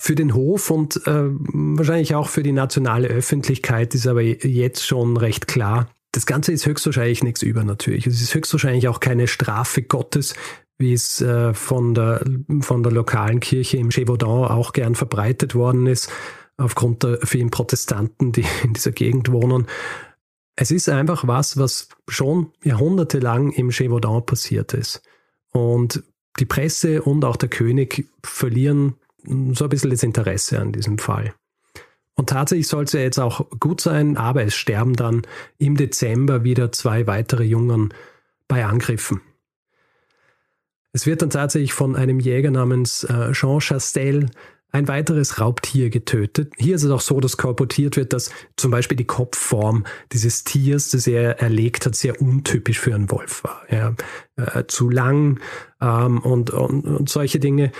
Für den Hof und äh, wahrscheinlich auch für die nationale Öffentlichkeit ist aber jetzt schon recht klar, das Ganze ist höchstwahrscheinlich nichts Übernatürliches. Es ist höchstwahrscheinlich auch keine Strafe Gottes, wie es äh, von, der, von der lokalen Kirche im Gévaudan auch gern verbreitet worden ist, aufgrund der vielen Protestanten, die in dieser Gegend wohnen. Es ist einfach was, was schon jahrhundertelang im Gévaudan passiert ist. Und die Presse und auch der König verlieren so ein bisschen das Interesse an diesem Fall. Und tatsächlich soll es ja jetzt auch gut sein, aber es sterben dann im Dezember wieder zwei weitere Jungen bei Angriffen. Es wird dann tatsächlich von einem Jäger namens äh, Jean Chastel ein weiteres Raubtier getötet. Hier ist es auch so, dass kolportiert wird, dass zum Beispiel die Kopfform dieses Tiers, das er erlegt hat, sehr untypisch für einen Wolf war. Ja, äh, zu lang ähm, und, und, und solche Dinge.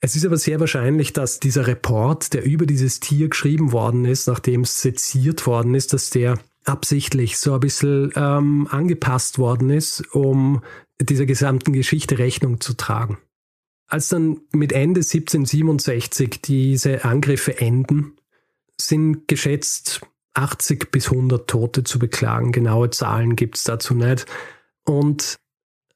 Es ist aber sehr wahrscheinlich, dass dieser Report, der über dieses Tier geschrieben worden ist, nachdem es seziert worden ist, dass der absichtlich so ein bisschen ähm, angepasst worden ist, um dieser gesamten Geschichte Rechnung zu tragen. Als dann mit Ende 1767 diese Angriffe enden, sind geschätzt 80 bis 100 Tote zu beklagen. Genaue Zahlen gibt es dazu nicht. Und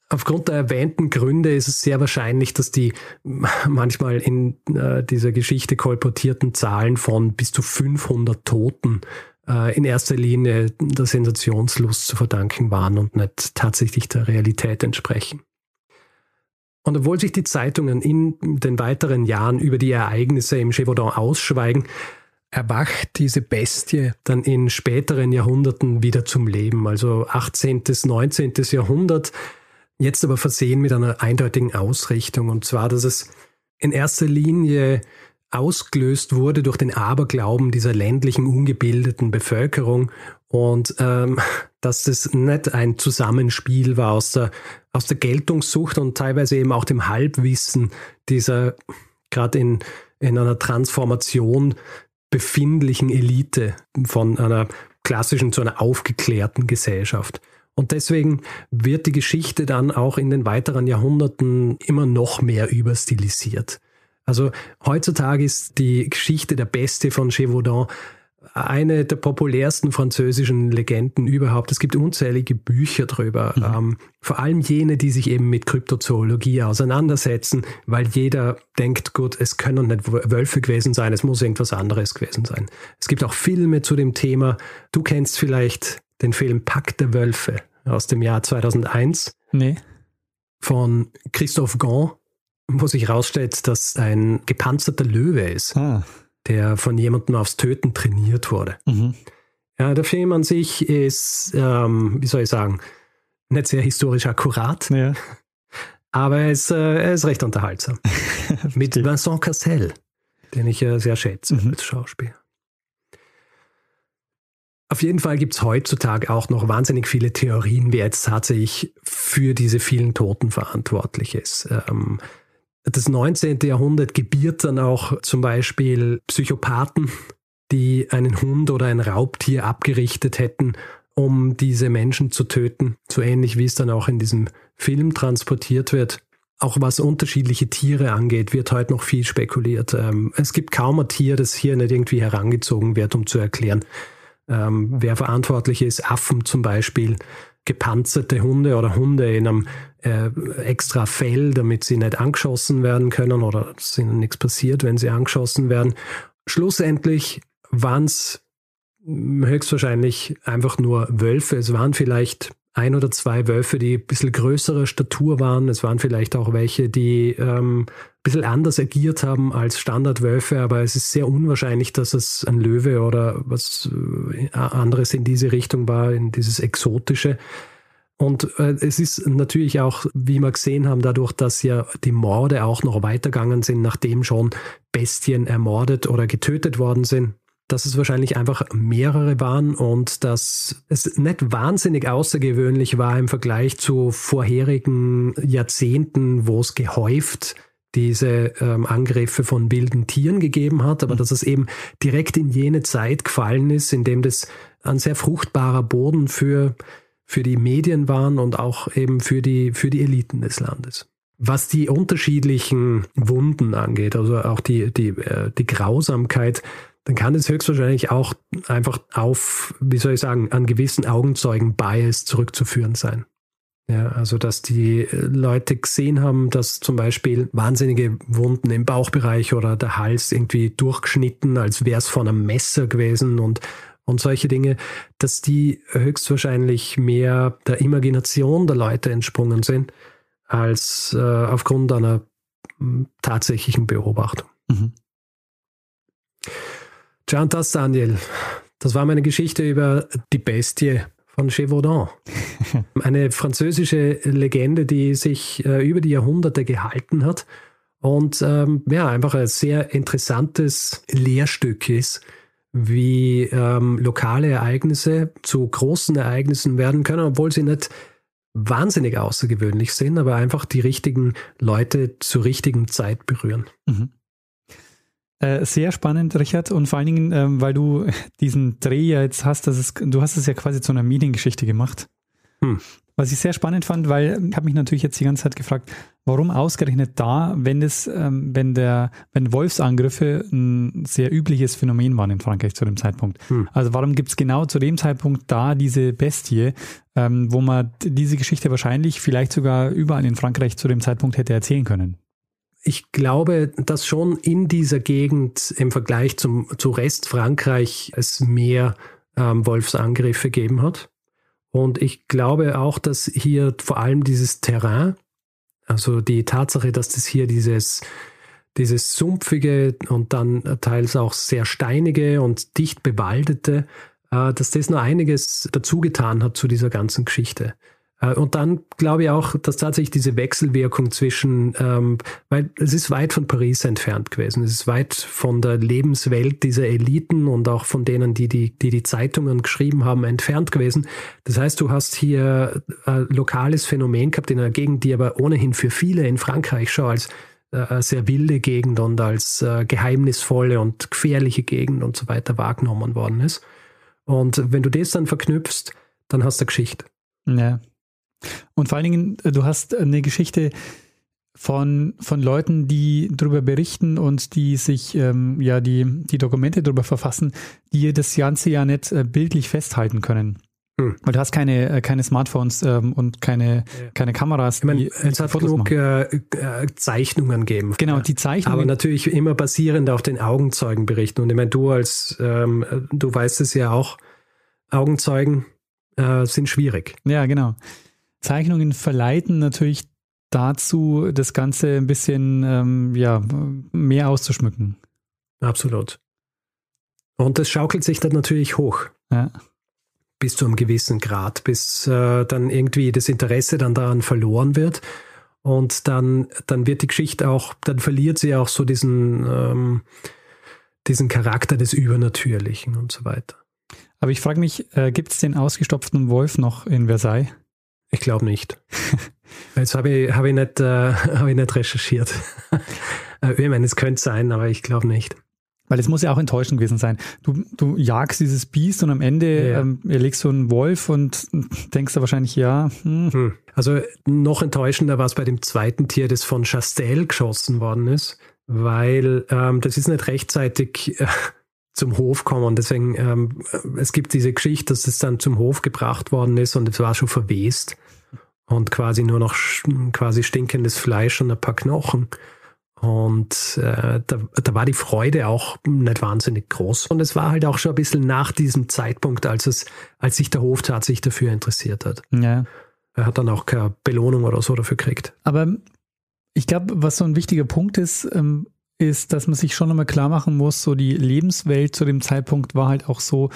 aufgrund der erwähnten Gründe ist es sehr wahrscheinlich, dass die manchmal in äh, dieser Geschichte kolportierten Zahlen von bis zu 500 Toten äh, in erster Linie der Sensationslust zu verdanken waren und nicht tatsächlich der Realität entsprechen. Und obwohl sich die Zeitungen in den weiteren Jahren über die Ereignisse im Gévaudan ausschweigen, erwacht diese Bestie dann in späteren Jahrhunderten wieder zum Leben, also 18., 19. Jahrhundert, jetzt aber versehen mit einer eindeutigen Ausrichtung, und zwar, dass es in erster Linie ausgelöst wurde durch den Aberglauben dieser ländlichen, ungebildeten Bevölkerung und ähm, dass es nicht ein Zusammenspiel war aus der, aus der Geltungssucht und teilweise eben auch dem Halbwissen dieser gerade in, in einer Transformation befindlichen Elite von einer klassischen zu einer aufgeklärten Gesellschaft. Und deswegen wird die Geschichte dann auch in den weiteren Jahrhunderten immer noch mehr überstilisiert. Also heutzutage ist die Geschichte der Beste von Gévaudan eine der populärsten französischen Legenden überhaupt. Es gibt unzählige Bücher drüber, mhm. ähm, vor allem jene, die sich eben mit Kryptozoologie auseinandersetzen, weil jeder denkt, gut, es können nicht Wölfe gewesen sein, es muss irgendwas anderes gewesen sein. Es gibt auch Filme zu dem Thema. Du kennst vielleicht den Film Pack der Wölfe aus dem Jahr 2001. Nee. Von Christophe Gant wo sich herausstellt, dass ein gepanzerter Löwe ist, ah. der von jemandem aufs Töten trainiert wurde. Mhm. Ja, der Film an sich ist, ähm, wie soll ich sagen, nicht sehr historisch akkurat, ja. aber er ist, äh, er ist recht unterhaltsam. Mit Vincent Cassel, den ich äh, sehr schätze mhm. als Schauspieler. Auf jeden Fall gibt es heutzutage auch noch wahnsinnig viele Theorien, wer jetzt tatsächlich für diese vielen Toten verantwortlich ist. Ähm, das 19. Jahrhundert gebiert dann auch zum Beispiel Psychopathen, die einen Hund oder ein Raubtier abgerichtet hätten, um diese Menschen zu töten. So ähnlich wie es dann auch in diesem Film transportiert wird. Auch was unterschiedliche Tiere angeht, wird heute noch viel spekuliert. Ähm, es gibt kaum ein Tier, das hier nicht irgendwie herangezogen wird, um zu erklären, ähm, wer verantwortlich ist. Affen zum Beispiel gepanzerte Hunde oder Hunde in einem äh, extra Fell, damit sie nicht angeschossen werden können oder dass ihnen nichts passiert, wenn sie angeschossen werden. Schlussendlich waren es höchstwahrscheinlich einfach nur Wölfe. Es waren vielleicht ein oder zwei Wölfe, die ein bisschen größere Statur waren. Es waren vielleicht auch welche, die ähm, ein bisschen anders agiert haben als Standardwölfe, aber es ist sehr unwahrscheinlich, dass es ein Löwe oder was äh, anderes in diese Richtung war, in dieses Exotische. Und äh, es ist natürlich auch, wie wir gesehen haben, dadurch, dass ja die Morde auch noch weitergegangen sind, nachdem schon Bestien ermordet oder getötet worden sind, dass es wahrscheinlich einfach mehrere waren und dass es nicht wahnsinnig außergewöhnlich war im Vergleich zu vorherigen Jahrzehnten, wo es gehäuft diese ähm, Angriffe von wilden Tieren gegeben hat, aber mhm. dass es eben direkt in jene Zeit gefallen ist, in dem das ein sehr fruchtbarer Boden für, für die Medien waren und auch eben für die, für die Eliten des Landes. Was die unterschiedlichen Wunden angeht, also auch die, die, äh, die Grausamkeit, dann kann es höchstwahrscheinlich auch einfach auf, wie soll ich sagen, an gewissen Augenzeugen-Bias zurückzuführen sein. Ja, also dass die äh, Leute gesehen haben, dass zum Beispiel wahnsinnige Wunden im Bauchbereich oder der Hals irgendwie durchgeschnitten, als wäre es von einem Messer gewesen und, und solche Dinge, dass die höchstwahrscheinlich mehr der Imagination der Leute entsprungen sind, als äh, aufgrund einer tatsächlichen Beobachtung. Mhm. Tja, und das, Daniel, das war meine Geschichte über die Bestie von Gévaudan. Eine französische Legende, die sich äh, über die Jahrhunderte gehalten hat und ähm, ja, einfach ein sehr interessantes Lehrstück ist, wie ähm, lokale Ereignisse zu großen Ereignissen werden können, obwohl sie nicht wahnsinnig außergewöhnlich sind, aber einfach die richtigen Leute zur richtigen Zeit berühren. Mhm. Äh, sehr spannend, Richard, und vor allen Dingen, ähm, weil du diesen Dreh ja jetzt hast, dass es, du hast es ja quasi zu einer Mediengeschichte gemacht. Hm. Was ich sehr spannend fand, weil ich habe mich natürlich jetzt die ganze Zeit gefragt, warum ausgerechnet da, wenn es, ähm, wenn der, wenn Wolfsangriffe ein sehr übliches Phänomen waren in Frankreich zu dem Zeitpunkt. Hm. Also warum gibt es genau zu dem Zeitpunkt da diese Bestie, ähm, wo man diese Geschichte wahrscheinlich vielleicht sogar überall in Frankreich zu dem Zeitpunkt hätte erzählen können? Ich glaube, dass schon in dieser Gegend im Vergleich zum, zu Rest Frankreich es mehr ähm, Wolfsangriffe gegeben hat. Und ich glaube auch, dass hier vor allem dieses Terrain, also die Tatsache, dass das hier dieses, dieses sumpfige und dann teils auch sehr steinige und dicht bewaldete, äh, dass das noch einiges dazu getan hat zu dieser ganzen Geschichte. Äh, und dann glaube ich auch, dass tatsächlich diese Wechselwirkung zwischen, ähm, weil es ist weit von Paris entfernt gewesen, es ist weit von der Lebenswelt dieser Eliten und auch von denen, die die, die, die Zeitungen geschrieben haben, entfernt gewesen. Das heißt, du hast hier ein lokales Phänomen gehabt in einer Gegend, die aber ohnehin für viele in Frankreich schon als äh, sehr wilde Gegend und als äh, geheimnisvolle und gefährliche Gegend und so weiter wahrgenommen worden ist. Und wenn du das dann verknüpfst, dann hast du Geschichte. Ja. Und vor allen Dingen, äh, du hast eine Geschichte von, von Leuten, die darüber berichten und die sich ähm, ja die, die Dokumente darüber verfassen, die das Ganze ja nicht äh, bildlich festhalten können. Hm. Weil du hast keine, äh, keine Smartphones ähm, und keine, keine Kameras. Ich meine, es hat Fotos genug äh, Zeichnungen gegeben. Genau, die Zeichnungen. Aber natürlich immer basierend auf den Augenzeugenberichten. Und ich meine, du als, ähm, du weißt es ja auch, Augenzeugen äh, sind schwierig. Ja, genau. Zeichnungen verleiten natürlich dazu, das Ganze ein bisschen ähm, ja, mehr auszuschmücken. Absolut. Und das schaukelt sich dann natürlich hoch. Ja. Bis zu einem gewissen Grad, bis äh, dann irgendwie das Interesse dann daran verloren wird. Und dann, dann wird die Geschichte auch, dann verliert sie auch so diesen, ähm, diesen Charakter des Übernatürlichen und so weiter. Aber ich frage mich, äh, gibt es den ausgestopften Wolf noch in Versailles? Ich glaube nicht. Jetzt habe ich, hab ich, nicht, äh, hab ich nicht recherchiert. Äh, ich meine, es könnte sein, aber ich glaube nicht. Weil es muss ja auch enttäuschend gewesen sein. Du, du jagst dieses Biest und am Ende ja. ähm, erlegst du einen Wolf und denkst da wahrscheinlich, ja. Hm. Hm. Also noch enttäuschender war es bei dem zweiten Tier, das von Chastel geschossen worden ist, weil ähm, das ist nicht rechtzeitig äh, zum Hof kommen. Deswegen, ähm, es gibt diese Geschichte, dass es dann zum Hof gebracht worden ist und es war schon verwest und quasi nur noch quasi stinkendes Fleisch und ein paar Knochen. Und äh, da, da war die Freude auch nicht wahnsinnig groß. Und es war halt auch schon ein bisschen nach diesem Zeitpunkt, als es, als sich der Hof tatsächlich dafür interessiert hat. Ja. Er hat dann auch keine Belohnung oder so dafür gekriegt. Aber ich glaube, was so ein wichtiger Punkt ist, ähm, ist, dass man sich schon nochmal klar machen muss, so die Lebenswelt zu dem Zeitpunkt war halt auch so,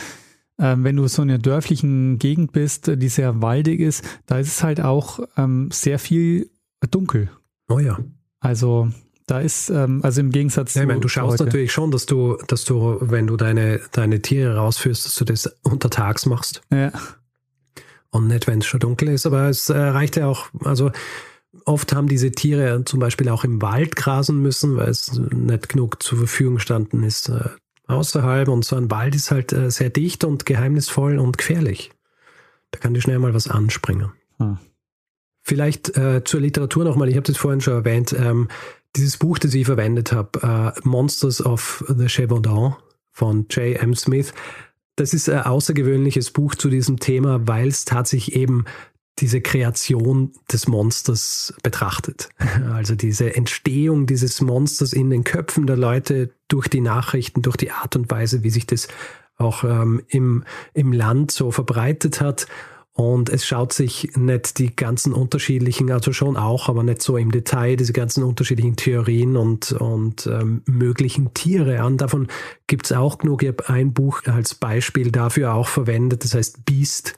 äh, wenn du so in einer dörflichen Gegend bist, die sehr waldig ist, da ist es halt auch ähm, sehr viel dunkel. Oh ja. Also da ist, ähm, also im Gegensatz ja, ich meine, du schaust heute. natürlich schon, dass du, dass du, wenn du deine, deine Tiere rausführst, dass du das untertags machst. Ja. Und nicht, wenn es schon dunkel ist, aber es äh, reicht ja auch, also Oft haben diese Tiere zum Beispiel auch im Wald grasen müssen, weil es nicht genug zur Verfügung gestanden ist äh, außerhalb. Und so ein Wald ist halt äh, sehr dicht und geheimnisvoll und gefährlich. Da kann dir schnell mal was anspringen. Hm. Vielleicht äh, zur Literatur nochmal, ich habe das vorhin schon erwähnt, ähm, dieses Buch, das ich verwendet habe, äh, Monsters of the Chevaudan von J. M. Smith, das ist ein außergewöhnliches Buch zu diesem Thema, weil es tatsächlich eben diese Kreation des Monsters betrachtet. Also diese Entstehung dieses Monsters in den Köpfen der Leute durch die Nachrichten, durch die Art und Weise, wie sich das auch ähm, im, im Land so verbreitet hat. Und es schaut sich nicht die ganzen unterschiedlichen, also schon auch, aber nicht so im Detail, diese ganzen unterschiedlichen Theorien und, und ähm, möglichen Tiere an. Davon gibt es auch genug. Ich habe ein Buch als Beispiel dafür auch verwendet, das heißt Beast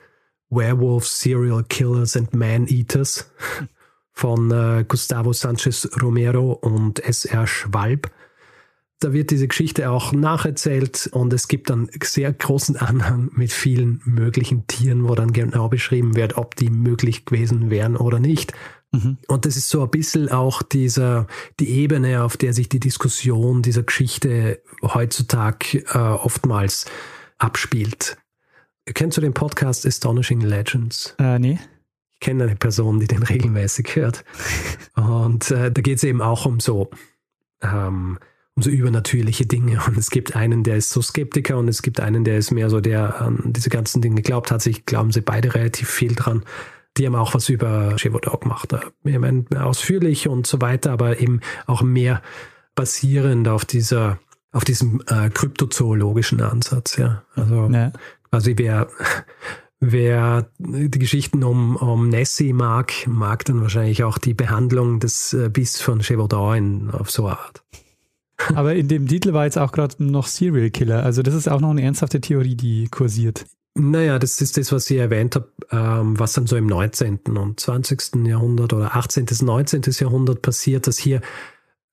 Werewolves, Serial Killers and Man-Eaters von äh, Gustavo Sanchez Romero und S.R. Schwalb. Da wird diese Geschichte auch nacherzählt und es gibt dann sehr großen Anhang mit vielen möglichen Tieren, wo dann genau beschrieben wird, ob die möglich gewesen wären oder nicht. Mhm. Und das ist so ein bisschen auch dieser, die Ebene, auf der sich die Diskussion dieser Geschichte heutzutage äh, oftmals abspielt. Kennst du den Podcast Astonishing Legends? Äh, nee. Ich kenne eine Person, die den regelmäßig hört. Und äh, da geht es eben auch um so ähm, um so übernatürliche Dinge. Und es gibt einen, der ist so Skeptiker und es gibt einen, der ist mehr so, der an diese ganzen Dinge glaubt hat. Sich glauben sie beide relativ viel dran. Die haben auch was über Shevodog gemacht. Ich meine, ausführlich und so weiter, aber eben auch mehr basierend auf dieser, auf diesem äh, kryptozoologischen Ansatz, ja. Also ja. Quasi wer, wer die Geschichten um, um Nessie mag, mag dann wahrscheinlich auch die Behandlung des äh, Biss von Chevaudan auf so eine Art. Aber in dem Titel war jetzt auch gerade noch Serial Killer. Also das ist auch noch eine ernsthafte Theorie, die kursiert. Naja, das ist das, was ich erwähnt habe, ähm, was dann so im 19. und 20. Jahrhundert oder 18. bis 19. Jahrhundert passiert, dass hier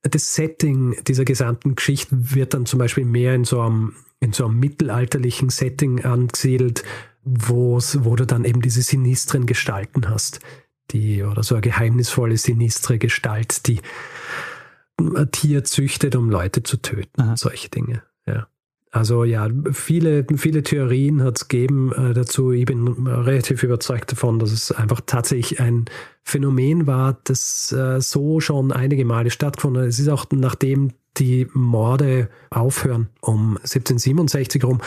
das Setting dieser gesamten Geschichte wird dann zum Beispiel mehr in so einem, in so einem mittelalterlichen Setting angesiedelt, wo du dann eben diese sinistren Gestalten hast, die, oder so eine geheimnisvolle, sinistre Gestalt, die ein Tier züchtet, um Leute zu töten. Aha. Solche Dinge. Also ja, viele, viele Theorien hat es gegeben äh, dazu. Ich bin relativ überzeugt davon, dass es einfach tatsächlich ein Phänomen war, das äh, so schon einige Male stattgefunden hat. Es ist auch nachdem die Morde aufhören, um 1767 rum,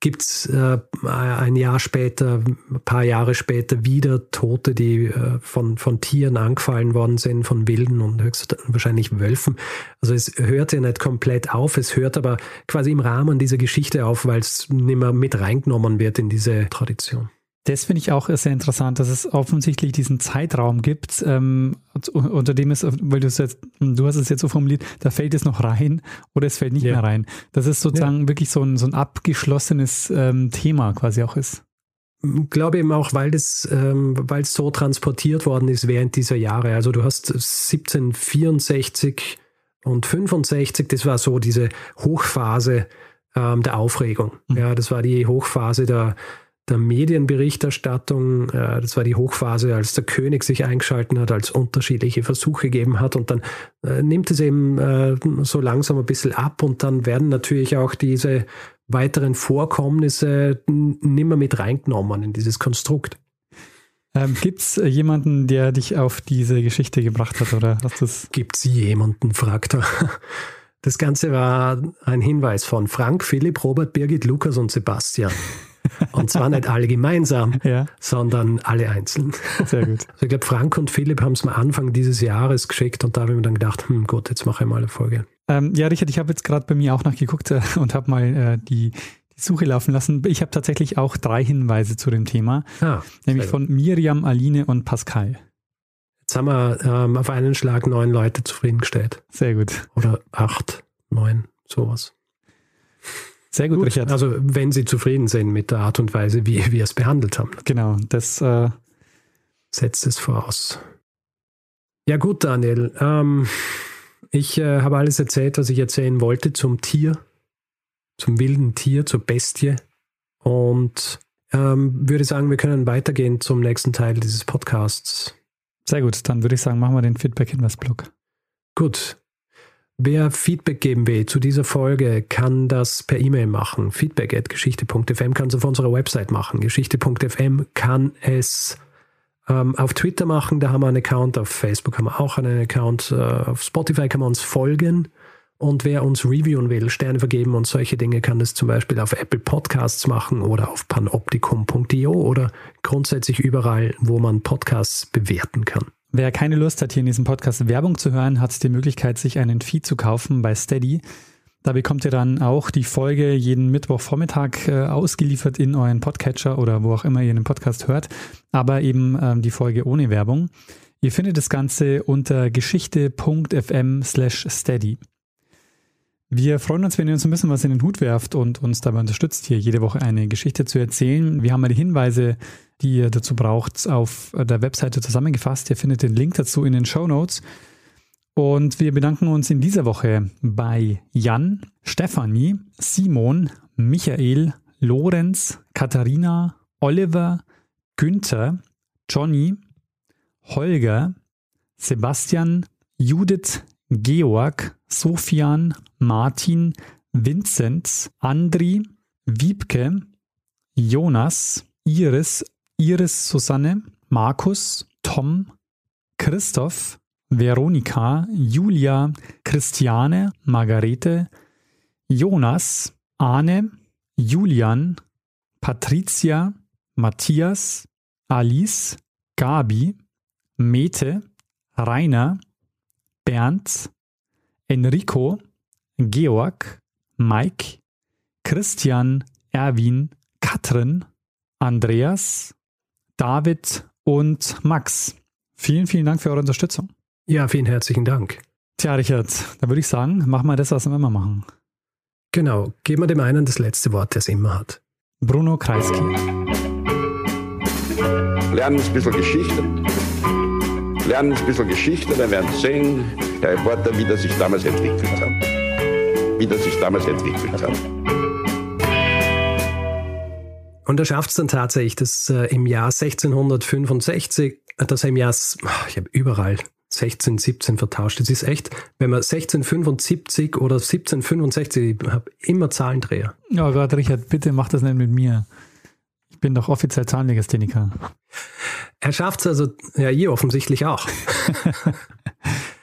gibt es äh, ein Jahr später, ein paar Jahre später wieder Tote, die äh, von, von Tieren angefallen worden sind, von Wilden und höchstwahrscheinlich Wölfen. Also es hört ja nicht komplett auf, es hört aber quasi im Rahmen dieser Geschichte auf, weil es nicht mehr mit reingenommen wird in diese Tradition. Das finde ich auch sehr interessant, dass es offensichtlich diesen Zeitraum gibt, ähm, unter dem es, weil du es jetzt, du hast es jetzt so formuliert, da fällt es noch rein oder es fällt nicht ja. mehr rein. Dass es sozusagen ja. wirklich so ein, so ein abgeschlossenes ähm, Thema quasi auch ist. Ich glaube eben auch, weil das, ähm, weil es so transportiert worden ist während dieser Jahre. Also du hast 1764 und 65, das war so diese Hochphase ähm, der Aufregung. Mhm. Ja, das war die Hochphase der der Medienberichterstattung. Äh, das war die Hochphase, als der König sich eingeschalten hat, als unterschiedliche Versuche gegeben hat. Und dann äh, nimmt es eben äh, so langsam ein bisschen ab und dann werden natürlich auch diese weiteren Vorkommnisse nimmer mit reingenommen in dieses Konstrukt. Ähm, Gibt es jemanden, der dich auf diese Geschichte gebracht hat oder hast du Gibt es jemanden, fragt er. Das Ganze war ein Hinweis von Frank, Philipp, Robert, Birgit, Lukas und Sebastian. Und zwar nicht alle gemeinsam, ja. sondern alle einzeln. Sehr gut. Also ich glaube, Frank und Philipp haben es mal Anfang dieses Jahres geschickt und da habe ich mir dann gedacht, hm, gut, jetzt mache ich mal eine Folge. Ähm, ja, Richard, ich habe jetzt gerade bei mir auch nachgeguckt äh, und habe mal äh, die, die Suche laufen lassen. Ich habe tatsächlich auch drei Hinweise zu dem Thema, ah, nämlich von Miriam, Aline und Pascal. Jetzt haben wir ähm, auf einen Schlag neun Leute zufriedengestellt. Sehr gut. Oder acht, neun, sowas. Sehr gut, gut, Richard. Also wenn Sie zufrieden sind mit der Art und Weise, wie wir es behandelt haben. Genau, das äh setzt es voraus. Ja gut, Daniel. Ähm, ich äh, habe alles erzählt, was ich erzählen wollte zum Tier, zum wilden Tier, zur Bestie. Und ähm, würde sagen, wir können weitergehen zum nächsten Teil dieses Podcasts. Sehr gut, dann würde ich sagen, machen wir den Feedback-Hinweis-Blog. Gut, Wer Feedback geben will zu dieser Folge, kann das per E-Mail machen. Feedback at geschichte.fm kann es auf unserer Website machen. Geschichte.fm kann es ähm, auf Twitter machen, da haben wir einen Account, auf Facebook haben wir auch einen Account, äh, auf Spotify kann man uns folgen. Und wer uns reviewen will, Sterne vergeben und solche Dinge, kann das zum Beispiel auf Apple Podcasts machen oder auf panoptikum.io oder grundsätzlich überall, wo man Podcasts bewerten kann. Wer keine Lust hat, hier in diesem Podcast Werbung zu hören, hat die Möglichkeit, sich einen Feed zu kaufen bei Steady. Da bekommt ihr dann auch die Folge jeden Mittwochvormittag äh, ausgeliefert in euren Podcatcher oder wo auch immer ihr den Podcast hört, aber eben ähm, die Folge ohne Werbung. Ihr findet das Ganze unter geschichte.fm slash steady. Wir freuen uns, wenn ihr uns ein bisschen was in den Hut werft und uns dabei unterstützt, hier jede Woche eine Geschichte zu erzählen. Wir haben mal die Hinweise, die ihr dazu braucht, auf der Webseite zusammengefasst. Ihr findet den Link dazu in den Show Notes. Und wir bedanken uns in dieser Woche bei Jan, Stefanie, Simon, Michael, Lorenz, Katharina, Oliver, Günther, Johnny, Holger, Sebastian, Judith, Georg, Sofian, Martin, Vinzenz, Andri, Wiebke, Jonas, Iris, Iris Susanne, Markus, Tom, Christoph, Veronika, Julia, Christiane, Margarete, Jonas, Arne, Julian, Patricia, Matthias, Alice, Gabi, Mete, Rainer, Bernd, Enrico, Georg, Mike, Christian, Erwin, Katrin, Andreas, David und Max. Vielen, vielen Dank für eure Unterstützung. Ja, vielen herzlichen Dank. Tja, Richard, da würde ich sagen, machen wir das, was wir immer machen. Genau, geben wir dem einen das letzte Wort, der es immer hat. Bruno Kreisky. Lernen ein bisschen Geschichte. Lernen ein bisschen Geschichte, dann werden Sie sehen, Herr Reporter, wie das sich damals entwickelt hat. Wie das sich damals entwickelt hat. Und er schafft es dann tatsächlich, dass äh, im Jahr 1665, äh, dass er im Jahr, ich habe überall 16, 17 vertauscht. Das ist echt, wenn man 1675 oder 1765, ich habe immer Zahlendreher. Oh Gott, Richard, bitte mach das nicht mit mir. Ich bin doch offiziell Zahnlegastheniker. Er schafft es also, ja, ihr offensichtlich auch.